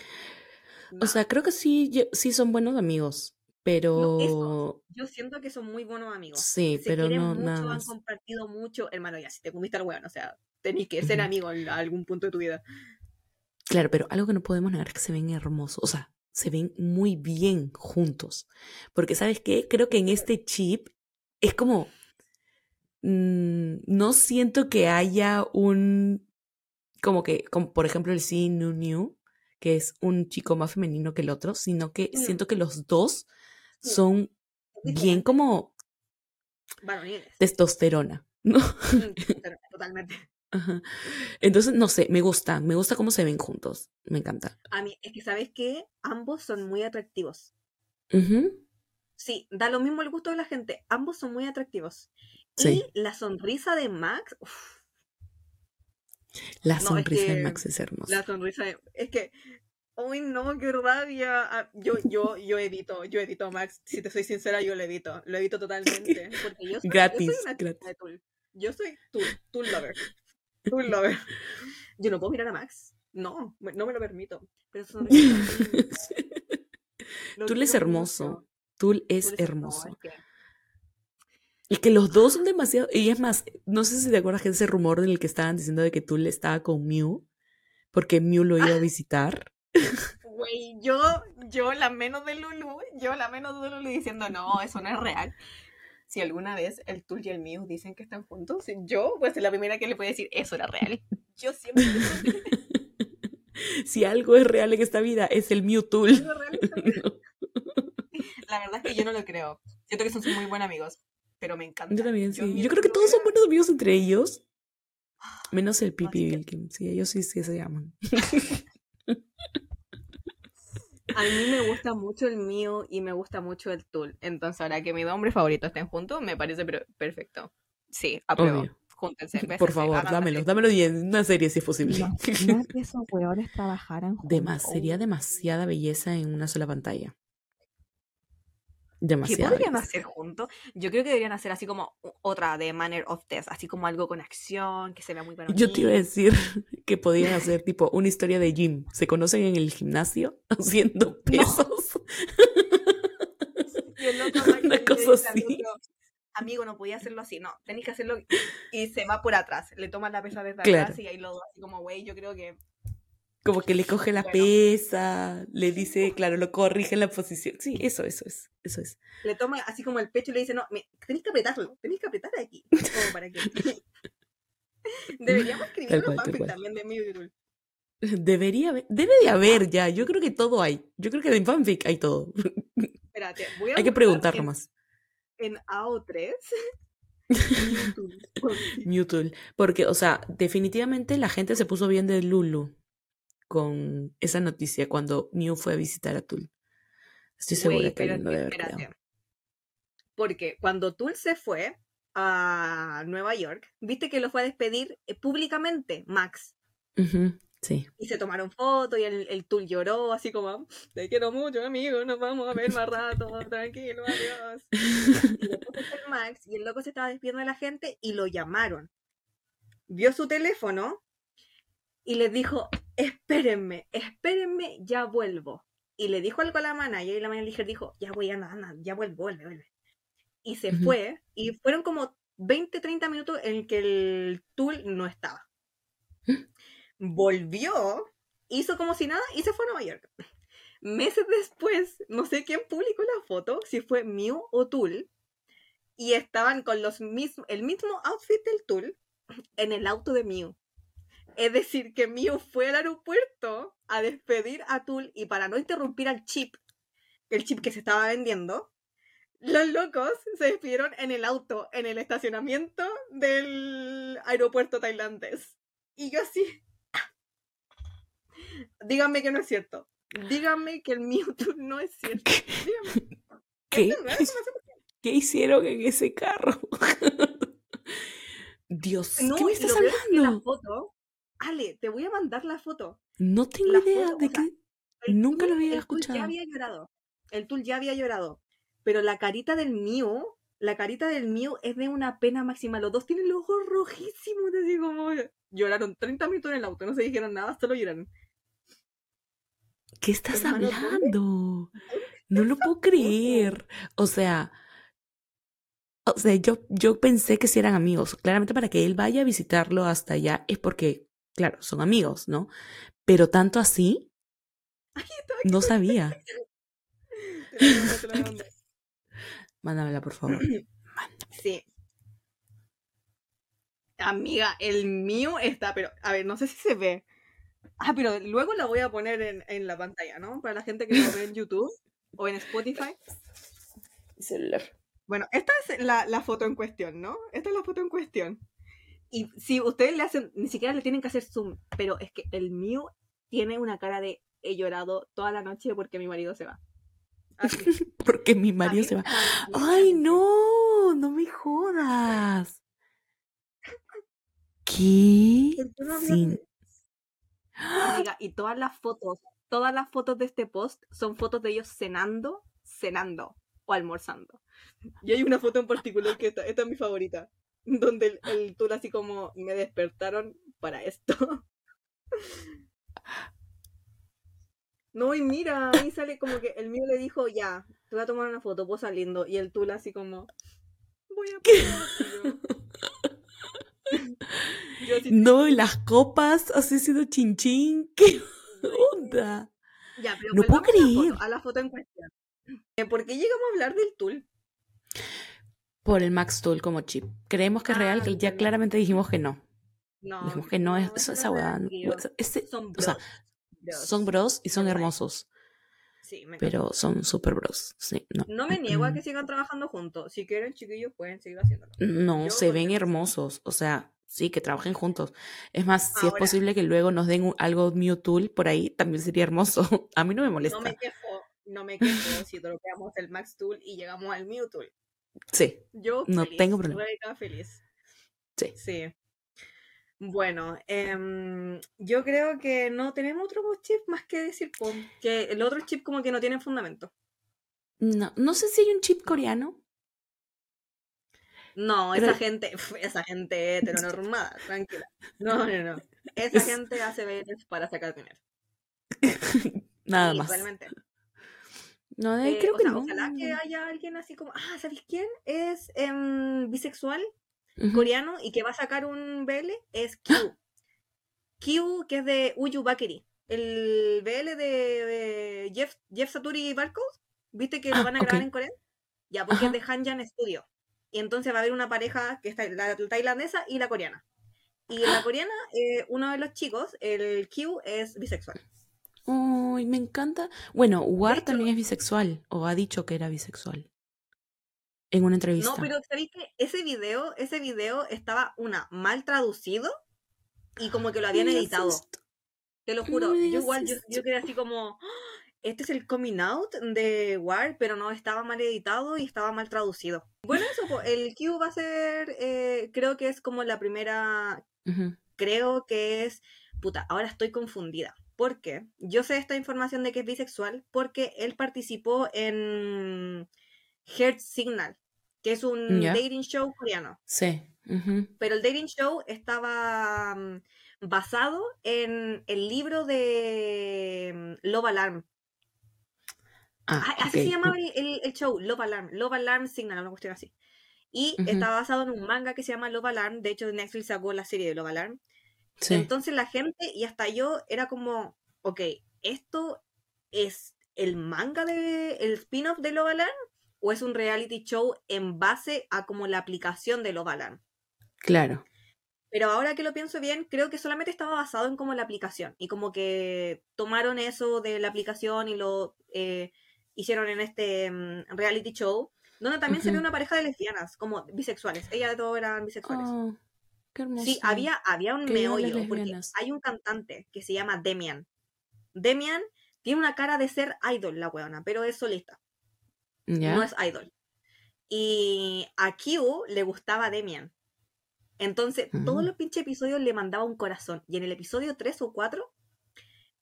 Speaker 1: O sea, creo que sí, sí son buenos amigos, pero
Speaker 2: eso. Yo siento que son muy buenos amigos.
Speaker 1: sí,
Speaker 2: se
Speaker 1: pero no
Speaker 2: mucho,
Speaker 1: nada
Speaker 2: han compartido mucho. Hermano, ya, si te comiste al weón, o sea, tenés que ser
Speaker 1: Ujú.
Speaker 2: amigo en algún punto de tu vida.
Speaker 1: Claro, pero algo que no podemos negar es que se ven hermosos, o sea, se ven muy bien juntos. Porque, ¿sabes qué? Creo que en este chip es como, mm, no siento que haya un, como que, como por ejemplo el C New New, que es un chico más femenino que el otro, sino que
Speaker 2: Mm.
Speaker 1: siento que los dos
Speaker 2: Sí.
Speaker 1: son bien como
Speaker 2: Varoniles.
Speaker 1: testosterona, ¿no?
Speaker 2: Mm, *laughs* Totalmente.
Speaker 1: Ajá. Entonces, no sé, me gusta, me gusta cómo se ven juntos, me encanta.
Speaker 2: A mí, es que sabes que ambos son muy atractivos.
Speaker 1: Ujú,
Speaker 2: Sí, da lo mismo el gusto de la gente. Ambos son muy atractivos.
Speaker 1: Sí,
Speaker 2: Y la sonrisa de Max, uf,
Speaker 1: la
Speaker 2: No, es
Speaker 1: sonrisa de Max es hermosa.
Speaker 2: la sonrisa de, es que, uy no, qué rabia. Ah, Yo, yo, yo evito, yo evito a Max. Si te soy sincera, yo lo evito. Lo evito totalmente. *laughs* Porque yo soy,
Speaker 1: Gratis,
Speaker 2: yo soy una
Speaker 1: gratis.
Speaker 2: de Tool. Yo soy Tool, Tool lover. Tool lover. Yo no puedo mirar a Max. No, no me lo permito. Pero sonrisa *laughs*
Speaker 1: Tul es hermoso. Tul es hermoso.
Speaker 2: es que-
Speaker 1: Y que los dos son demasiado. Y es más, no sé si te acuerdas de ese rumor en el que estaban diciendo de que Tul estaba con Mew, porque Mew lo iba a visitar.
Speaker 2: Güey, yo, yo la menos de Lulu, yo la menos de Lulu diciendo, no, eso no es real. Si alguna vez el Tul y el Mew dicen que están juntos, yo pues la primera que le puede decir, eso era real. Yo siempre *laughs*
Speaker 1: Si algo es real en esta vida, es el Mew Tul.
Speaker 2: "Eso es real". *laughs* La verdad es que yo no lo creo. Siento que son muy buenos amigos, pero me encanta.
Speaker 1: Yo también, sí. Yo creo que todos son buenos amigos entre ellos. *gasps* Menos el Pipi
Speaker 2: que-
Speaker 1: Vilkin. Sí, ellos sí, sí se llaman. *laughs*
Speaker 2: A mí me gusta mucho el Mew y me gusta mucho el Tul. Entonces, ahora que mis dos hombres favoritos estén juntos, me parece perfecto. Sí, apruebo.
Speaker 1: Obvio.
Speaker 2: Júntense. *laughs*
Speaker 1: Por favor, dámelo. Dámelo y en una serie si es posible.
Speaker 3: Imaginar que *laughs* esos hueones trabajaran juntos.
Speaker 1: Demas- sería demasiada belleza en una sola pantalla.
Speaker 2: ¿Qué
Speaker 1: Demasiada.
Speaker 2: podrían hacer juntos? Yo creo que deberían hacer así como otra de Manner of Death, así como algo con acción, que se vea muy bonito. *laughs*
Speaker 1: Yo te iba a decir *laughs* que podían hacer tipo una historia de gym. Se conocen en el gimnasio *laughs* haciendo pesos.
Speaker 2: Y el otro
Speaker 1: Una cosa así.
Speaker 2: otro, Amigo, no podía hacerlo así. No, tenéis que hacerlo. Y se va por atrás. Le toman la pesa desde
Speaker 1: Claro.
Speaker 2: atrás y ahí lo así como, güey, yo creo que.
Speaker 1: Como que le coge la
Speaker 2: Bueno.
Speaker 1: pesa, le dice, claro, lo corrige en la posición. Sí, eso, eso es. Eso es.
Speaker 2: Le toma así como el pecho y le dice, no, me- tenéis que apretarlo. Tenéis que apretar aquí. Como para que. *laughs* Deberíamos escribir un fanfic también de Mewtwo.
Speaker 1: Debería haber, debe de haber ya. Yo creo que todo hay. Yo creo que en fanfic hay todo.
Speaker 2: Espérate, voy a
Speaker 1: hay que preguntar
Speaker 2: en,
Speaker 1: nomás.
Speaker 2: en AO3. *laughs*
Speaker 1: Mewtwo. Porque, o sea, definitivamente la gente se puso bien de Lulu con esa noticia cuando Mew fue a visitar a Tul. Estoy segura
Speaker 2: Güey,
Speaker 1: que
Speaker 2: es
Speaker 1: debe.
Speaker 2: Porque cuando Tul se fue a Nueva York, viste que lo fue a despedir eh, públicamente, Max.
Speaker 1: Sí.
Speaker 2: Y se tomaron fotos y el, el Tul lloró así como, te quiero mucho, amigo, nos vamos a ver más rato, tranquilo, adiós. Y después fue Max y el loco se estaba despidiendo de la gente y lo llamaron. Vio su teléfono y les dijo, espérenme, espérenme, ya vuelvo. Y le dijo algo a la manager y la manager dijo, ya voy, anda, anda, ya vuelvo, vuelve, vuelve. Y se
Speaker 1: Ujú.
Speaker 2: fue y fueron como 20, 30 minutos en que el Tul no estaba. Volvió, hizo como si nada y se fue a Nueva York. Meses después, no sé quién publicó la foto, si fue Mew o Tul, y estaban con los mismos, el mismo outfit del Tul en el auto de Mew. Es decir, que Mew fue al aeropuerto a despedir a Tul y para no interrumpir al chip, el chip que se estaba vendiendo, los locos se despidieron en el auto, en el estacionamiento del aeropuerto tailandés. Y yo así. Díganme que no es cierto. Díganme que el Mewtwo *laughs* no es cierto. Díganme. *laughs*
Speaker 1: ¿Qué?
Speaker 2: Es qué.
Speaker 1: ¿Qué hicieron en ese carro? *laughs* Dios,
Speaker 2: No,
Speaker 1: ¿qué me estás
Speaker 2: es que la
Speaker 1: hablando?
Speaker 2: foto. Ale, te voy a mandar la foto.
Speaker 1: No tengo
Speaker 2: la
Speaker 1: idea
Speaker 2: foto,
Speaker 1: de qué.
Speaker 2: El
Speaker 1: Nunca lo había
Speaker 2: el Tul
Speaker 1: escuchado.
Speaker 2: ya había llorado. El Tul ya había llorado. Pero la carita del Mew, la carita del Mew es de una pena máxima. Los dos tienen los ojos rojísimos, así como lloraron 30 minutos en el auto, no se dijeron nada, solo lloraron.
Speaker 1: ¿Qué estás
Speaker 2: Hermano, ¿dónde-
Speaker 1: hablando? No lo puedo creer. O sea, o sea, yo, yo pensé que si eran amigos. Claramente para que él vaya a visitarlo hasta allá es porque, claro, son amigos, ¿no? Pero tanto así, no sabía. *laughs* *laughs* Mándamela, por favor. *clears throat*
Speaker 2: Sí. Amiga, el mío está, pero, a ver, no sé si se ve. Ah, pero luego la voy a poner en, en la pantalla, ¿no? Para la gente que lo ve en YouTube o en Spotify.
Speaker 1: Celular.
Speaker 2: Bueno, esta es la, la foto en cuestión, ¿no? Esta es la foto en cuestión. Y si ustedes le hacen, ni siquiera le tienen que hacer zoom, pero es que el mío tiene una cara de he llorado toda la noche porque mi marido se va. *laughs* Así.
Speaker 1: Porque mi marido
Speaker 2: Así
Speaker 1: se va. ¡Ay, no! No me jodas. ¿Qué?
Speaker 2: ¿Por qué no había-
Speaker 1: Sin...
Speaker 2: Amiga, y todas las fotos, todas las fotos de este post son fotos de ellos cenando, cenando o almorzando. Y hay una foto en particular que esta, esta es mi favorita, donde el, el así como me despertaron para esto. *laughs* No, y mira, ahí sale como que el mío le dijo, ya, te voy a tomar una foto, vos saliendo, y el Tul así como, voy a ponerlo". *laughs* Yo así,
Speaker 1: No, y las copas así sido chinchín. *laughs* ¿Qué onda?
Speaker 2: Ya, pero
Speaker 1: No puedo
Speaker 2: volvamos a la
Speaker 1: creer.
Speaker 2: foto, A la foto en cuestión. Eh, ¿Por qué llegamos a hablar del Tul?
Speaker 1: Por el Max Tool como chip. Creemos que es
Speaker 2: Ah,
Speaker 1: real, que ya claramente dijimos que no.
Speaker 2: No.
Speaker 1: Dijimos que no, es
Speaker 2: no
Speaker 1: esa
Speaker 2: es
Speaker 1: hueá.
Speaker 2: Son
Speaker 1: o sea,
Speaker 2: bros. bros.
Speaker 1: son bros y son hermosos,
Speaker 2: Sí, me
Speaker 1: pero son super bros. Sí, no.
Speaker 2: No me niego a que sigan trabajando juntos. Si quieren, chiquillos, pueden seguir haciéndolo.
Speaker 1: No,
Speaker 2: Yo
Speaker 1: se ven hermosos. O sea, sí, que trabajen juntos. Es más, si es posible que luego nos den un- algo Mewtwo por ahí, también sería hermoso. *laughs* A mí no me molesta.
Speaker 2: No me quejo, no me quejo si dropeamos el Max Tool y llegamos al Mew Tool.
Speaker 1: Sí,
Speaker 2: Yo
Speaker 1: No
Speaker 2: feliz,
Speaker 1: tengo problema.
Speaker 2: Rebeca feliz.
Speaker 1: sí.
Speaker 2: Sí. Bueno, em, yo creo que no tenemos otro chip más que decir, que el otro chip como que no tiene fundamento.
Speaker 1: No, no sé si hay un chip coreano.
Speaker 2: No,
Speaker 1: Pero-
Speaker 2: esa gente, *laughs* esa gente heteronormada, *laughs* tranquila. No, no, no. Esa
Speaker 1: Es-
Speaker 2: gente hace veces para sacar dinero. *laughs*
Speaker 1: Nada
Speaker 2: Sí,
Speaker 1: más.
Speaker 2: realmente.
Speaker 1: No, eh,
Speaker 2: Eh,
Speaker 1: creo
Speaker 2: o
Speaker 1: que
Speaker 2: sea,
Speaker 1: no.
Speaker 2: ojalá que haya alguien así como, ah, ¿sabéis quién? Es em, bisexual, coreano, y que va a sacar un BL, es Q. Q, que es de Uyu Bakeri. El BL de, Jeff, Jeff Saturi Barcos, ¿viste que lo
Speaker 1: Ah,
Speaker 2: van a grabar en Corea? Ya, porque
Speaker 1: Ajá.
Speaker 2: es de Hanjan Studio. Y entonces va a haber una pareja que está la tailandesa y la coreana. Y en la coreana, eh, uno de los chicos, el Q, es bisexual.
Speaker 1: Uy, me encanta. Bueno, War también es bisexual, o ha dicho que era bisexual. En una entrevista.
Speaker 2: No, pero ¿sabéis que ese video, ese video estaba, una, mal traducido y como que lo habían editado. Te lo juro.
Speaker 1: Me
Speaker 2: yo igual, yo, yo quedé así como, "Ah, este es el coming out de War, pero no, estaba mal editado y estaba mal traducido. Bueno, eso, el Q va a ser, eh, creo que es como la primera, creo que es, puta, ahora estoy confundida. ¿Por qué? Yo sé esta información de que es bisexual porque él participó en Heart Signal, que es un dating show coreano.
Speaker 1: Sí.
Speaker 2: Pero el dating show estaba mm, basado en el libro de mm, Love Alarm.
Speaker 1: Ah,
Speaker 2: Ah, así se llamaba el, el- el show, Love Alarm. Love Alarm Signal, una cuestión así. Y está basado en un manga que se llama Love Alarm. De hecho, Netflix sacó la serie de Love Alarm.
Speaker 1: Sí.
Speaker 2: Entonces la gente, y hasta yo, era como, ok, ¿esto es el manga de el spin-off de Love Alarm? ¿O es un reality show en base a como la aplicación de Love Alarm?
Speaker 1: Claro.
Speaker 2: Pero ahora que lo pienso bien, creo que solamente estaba basado en como la aplicación. Y como que tomaron eso de la aplicación y lo eh, hicieron en este mm, reality show, donde también se ve una pareja de lesbianas, como bisexuales. Ellas de todo eran bisexuales.
Speaker 1: Oh.
Speaker 2: Sí, había, había un meollo, porque hay un cantante que se llama Demian. Demian tiene una cara de ser idol, la weona, pero es solista, no es idol. Y a Q le gustaba Demian. Entonces, todos
Speaker 1: Mm.
Speaker 2: los pinches episodios le mandaba un corazón. Y en el episodio 3 o 4,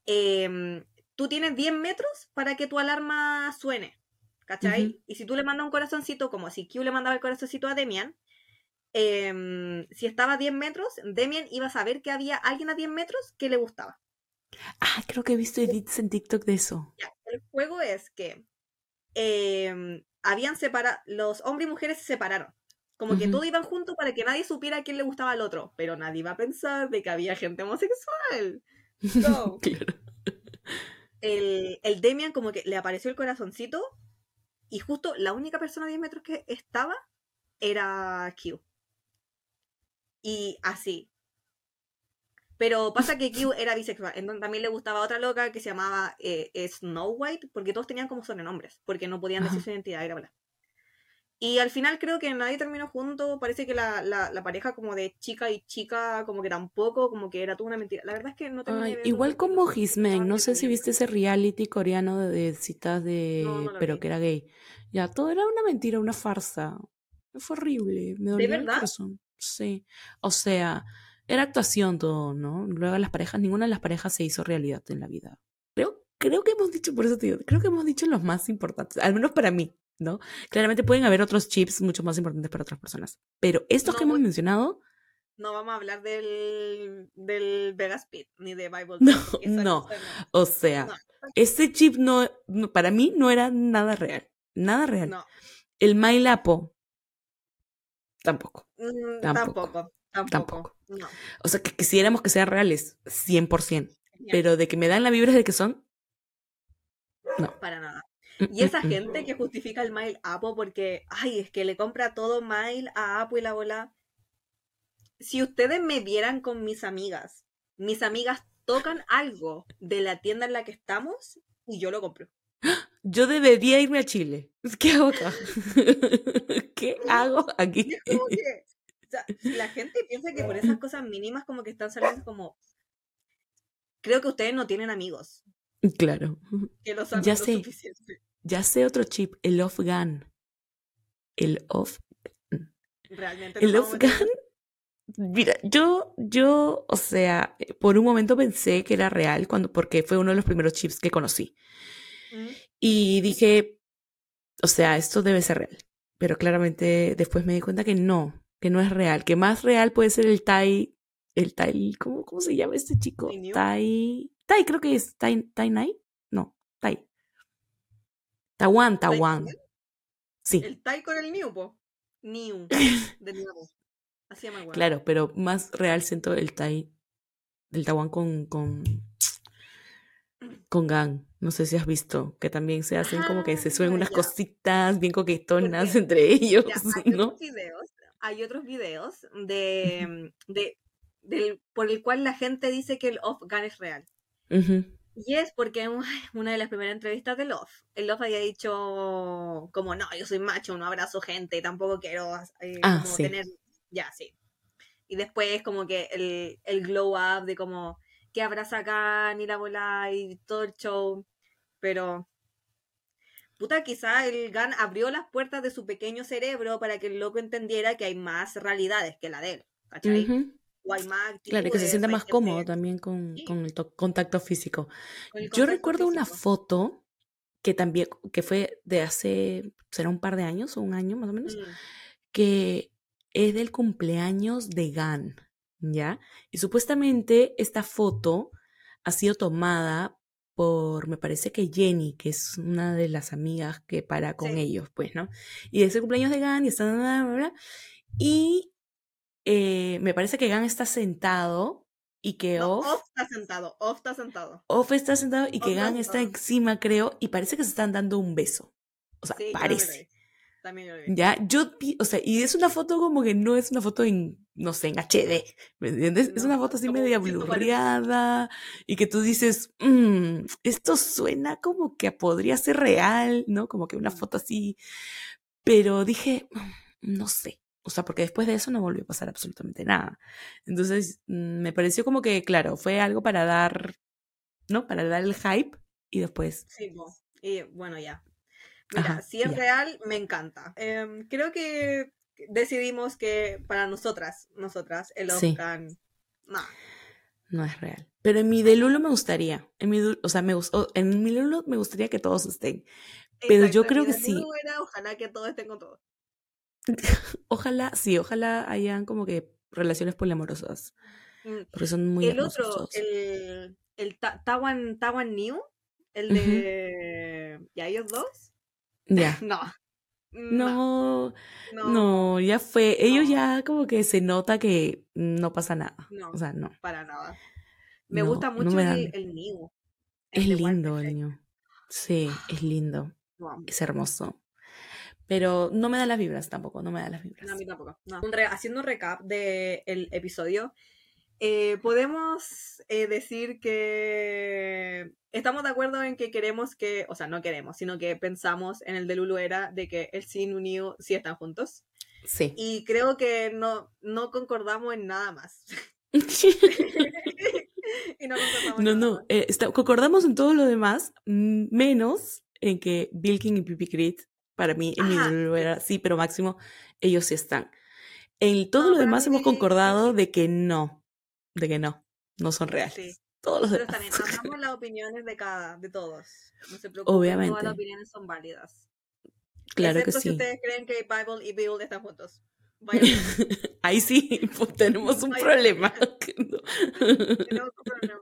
Speaker 2: em, tú tienes 10 metros para que tu alarma suene. ¿Cachai? Y si tú le mandas un corazoncito, como si Q le mandaba el corazoncito a Demian, em, si estaba a 10 metros, Demian iba a saber que había alguien a 10 metros que le gustaba.
Speaker 1: Ah, creo que he visto edits en TikTok de eso.
Speaker 2: Ya, el juego es que em, habían separado, los hombres y mujeres se separaron. Como que todos iban juntos para que nadie supiera a quién le gustaba al otro. Pero nadie iba a pensar de que había gente homosexual. *laughs* So,
Speaker 1: claro.
Speaker 2: el, el Demian como que le apareció el corazoncito y justo la única persona a 10 metros que estaba era Q. Y así. Pero pasa que Q era bisexual, entonces también le gustaba otra loca que se llamaba eh, eh, Snow White, porque todos tenían como sobrenombres, porque no podían decir
Speaker 1: Ajá.
Speaker 2: su identidad, era bla. Y al final creo que nadie terminó junto, parece que la, la, la pareja como de chica y chica como que tampoco, como que era toda una mentira. La verdad es que no terminé
Speaker 1: Ay,
Speaker 2: de verlo
Speaker 1: igual como
Speaker 2: estaba
Speaker 1: no sé si viste ese reality coreano de, de citas de...
Speaker 2: No, no lo
Speaker 1: pero
Speaker 2: vi.
Speaker 1: que era gay. Ya, todo era una mentira, una farsa. Fue horrible, me dolió el
Speaker 2: verdad?
Speaker 1: corazón. Sí, o sea, era actuación todo, ¿no? Luego las parejas, ninguna de las parejas se hizo realidad en la vida. Creo, creo que hemos dicho, por eso te digo, creo que hemos dicho los más importantes, al menos para mí, ¿no? Claramente pueden haber otros chips mucho más importantes para otras personas, pero estos
Speaker 2: No,
Speaker 1: que hemos mencionado,
Speaker 2: No vamos a hablar del, del Vegas Pit ni de Bible. *laughs*
Speaker 1: No, no. o sea,
Speaker 2: No.
Speaker 1: Este chip no, para mí no era nada real. Nada real. El Mailapo. Tampoco.
Speaker 2: mm,
Speaker 1: Tampoco.
Speaker 2: tampoco. Tampoco. No.
Speaker 1: O sea, que quisiéramos que sean reales, 100%.
Speaker 2: Genial,
Speaker 1: Pero de que me dan la vibra de que son.
Speaker 2: Para nada.
Speaker 1: mm,
Speaker 2: Y esa
Speaker 1: mm, mm.
Speaker 2: gente que justifica el mail Apple porque, ay, es que le compra todo mail a Apple y la bola. Si ustedes me vieran con mis amigas, mis amigas tocan algo de la tienda en la que estamos y yo lo compro.
Speaker 1: Yo debería irme a Chile. *laughs* ¿Qué hago acá? *laughs* ¿Qué hago aquí?
Speaker 2: Como que, o sea, la gente piensa que por esas cosas mínimas como que están saliendo como... Creo que ustedes no tienen amigos
Speaker 1: Claro.
Speaker 2: que los *laughs*
Speaker 1: Ya
Speaker 2: lo
Speaker 1: sé.
Speaker 2: suficiente.
Speaker 1: Ya sé otro chip, el off-gun. El off.
Speaker 2: Realmente
Speaker 1: El off-gun. Mira, yo, yo, o sea, por un momento pensé que era real cuando, porque fue uno de los primeros chips que conocí.
Speaker 2: Mm.
Speaker 1: Y dije, o sea, esto debe ser real. Pero claramente después me di cuenta que no, que no es real. Que más real puede ser el Tai, el Tai, ¿cómo, cómo se llama este chico?
Speaker 2: Tai.
Speaker 1: Tai, creo que es Tai, Tai Nai. No, Tai. Tawan,
Speaker 2: ¿Tai
Speaker 1: Tawan. Sí,
Speaker 2: El Tai con el New, po. New. *laughs* De nuevo. Así llama
Speaker 1: claro, pero más real siento el Tai, el Tawan con, con, con Gang. No sé si has visto, que también se hacen como que se suben
Speaker 2: Ah,
Speaker 1: unas
Speaker 2: ya.
Speaker 1: cositas bien coquetonas
Speaker 2: Porque-
Speaker 1: entre ellos,
Speaker 2: Ya, *laughs* hay
Speaker 1: ¿no?
Speaker 2: otros videos, hay otros videos de, de del, por el cual la gente dice que el off-gun es real.
Speaker 1: Ujú.
Speaker 2: Y es porque en una de las primeras entrevistas de Love, el Love había dicho como, no, yo soy macho, no abrazo gente, tampoco quiero eh,
Speaker 1: Ah,
Speaker 2: como
Speaker 1: sí.
Speaker 2: tener, ya, sí. Y después como que el, el glow up de como que abraza acá, ni la bola y todo el show, pero... Puta, quizá el GAN abrió las puertas de su pequeño cerebro para que el loco entendiera que hay más realidades que la de él, ¿cachai?
Speaker 1: Ujú.
Speaker 2: O hay más
Speaker 1: Claro, y que se sienta más cómodo también con,
Speaker 2: Sí.
Speaker 1: con el to- contacto físico.
Speaker 2: con el
Speaker 1: Yo recuerdo una foto que también, que fue de hace, será un par de años o un año más o menos,
Speaker 2: Mm.
Speaker 1: que es del cumpleaños de Gan, ¿ya? Y supuestamente esta foto ha sido tomada por, me parece que Jenny, que es una de las amigas que para con
Speaker 2: Sí.
Speaker 1: ellos, pues, ¿no? Y es el cumpleaños de Gan y está, bla, bla, bla, y eh, me parece que Gan está sentado y que
Speaker 2: No,
Speaker 1: Off,
Speaker 2: off está sentado, off está sentado.
Speaker 1: Off está sentado y
Speaker 2: Off
Speaker 1: que Gan está encima, creo, y parece que se están dando un beso. O sea,
Speaker 2: Sí, yo también lo
Speaker 1: parece.
Speaker 2: vi. También lo vi.
Speaker 1: Ya, yo, o sea, y es una foto como que no es una foto en, no sé, en HD, ¿me entiendes? es una foto así media
Speaker 2: 140.
Speaker 1: blurreada y que tú dices, "Mm, esto suena como que podría ser real, ¿no? Como que una foto así, pero dije, "Mm, no sé, o sea, porque después de eso no volvió a pasar absolutamente nada. Entonces, mm, me pareció como que, claro, fue algo para dar, ¿no? Para dar el hype y después,
Speaker 2: Sí, y bueno, ya. Mira,
Speaker 1: Ajá,
Speaker 2: si es
Speaker 1: ya.
Speaker 2: real, me encanta. Em, creo que decidimos que para nosotras, nosotras, el
Speaker 1: Sí.
Speaker 2: Oscar, no.
Speaker 1: No es real. Pero en mi de Lulo me gustaría. En mi, o sea, me gustó, en mi Lulo me gustaría que todos estén. Pero yo creo que sí.
Speaker 2: era, ojalá que todos estén con todos. *laughs*
Speaker 1: Ojalá, sí, ojalá hayan como que relaciones poliamorosas.
Speaker 2: Mm,
Speaker 1: Porque son muy
Speaker 2: el
Speaker 1: hermosos
Speaker 2: otro, el, el Ta- Tawan, Tawan New, el de... ¿Ya ellos dos?
Speaker 1: Ya. *laughs*
Speaker 2: No.
Speaker 1: No,
Speaker 2: no,
Speaker 1: no, ya fue. Ellos
Speaker 2: No.
Speaker 1: ya como que se nota que no pasa nada.
Speaker 2: No.
Speaker 1: O sea, no.
Speaker 2: para nada. Me
Speaker 1: No,
Speaker 2: gusta mucho
Speaker 1: me
Speaker 2: el,
Speaker 1: dan.
Speaker 2: el New.
Speaker 1: Es
Speaker 2: el
Speaker 1: lindo el niño. Sí, es *gasps* lindo. Es hermoso. Pero no me da las vibras tampoco, no me da las vibras.
Speaker 2: No, a mí tampoco. no. Un re- haciendo un recap del episodio, eh, podemos eh, decir que estamos de acuerdo en que queremos que, o sea, no queremos, sino que pensamos en el de Lulu era de que el Sin unido sí están juntos.
Speaker 1: Sí.
Speaker 2: Y creo que no, no concordamos en nada más. *laughs* *laughs* y no concordamos
Speaker 1: No, no,
Speaker 2: más.
Speaker 1: eh, está- concordamos en todo lo demás, menos en que Bilkin y Pipi Crit, para mí, en mi
Speaker 2: Ajá,
Speaker 1: duelo era sí, pero máximo, ellos sí están. En todo
Speaker 2: No,
Speaker 1: lo demás
Speaker 2: mí,
Speaker 1: hemos concordado de que no, de que no, no son reales.
Speaker 2: Sí.
Speaker 1: Todos los
Speaker 2: Pero
Speaker 1: demás.
Speaker 2: bien, amamos las opiniones de cada, de todos. No se preocupen,
Speaker 1: Obviamente.
Speaker 2: todas las opiniones son válidas.
Speaker 1: Claro que
Speaker 2: Excepto si
Speaker 1: sí.
Speaker 2: ustedes creen que Bible y Bill están *laughs* juntos.
Speaker 1: Ahí sí, *laughs* pues, tenemos un problema. *laughs* No.
Speaker 2: tenemos un problema.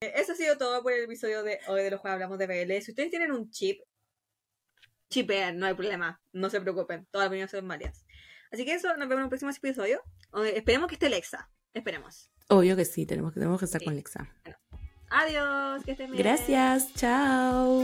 Speaker 2: Eh, Eso ha sido todo por el episodio de hoy de los cuales hablamos de BL. Si ustedes tienen un chip, chipeen, no hay problema. No se preocupen, todas las opiniones son válidas. Así que eso, nos vemos en un próximo episodio. Eh, Esperemos que esté Lexa. Esperemos.
Speaker 1: Obvio que sí, tenemos que, tenemos que estar
Speaker 2: Sí.
Speaker 1: con Lexa.
Speaker 2: Adiós, que estén bien.
Speaker 1: Gracias, chao.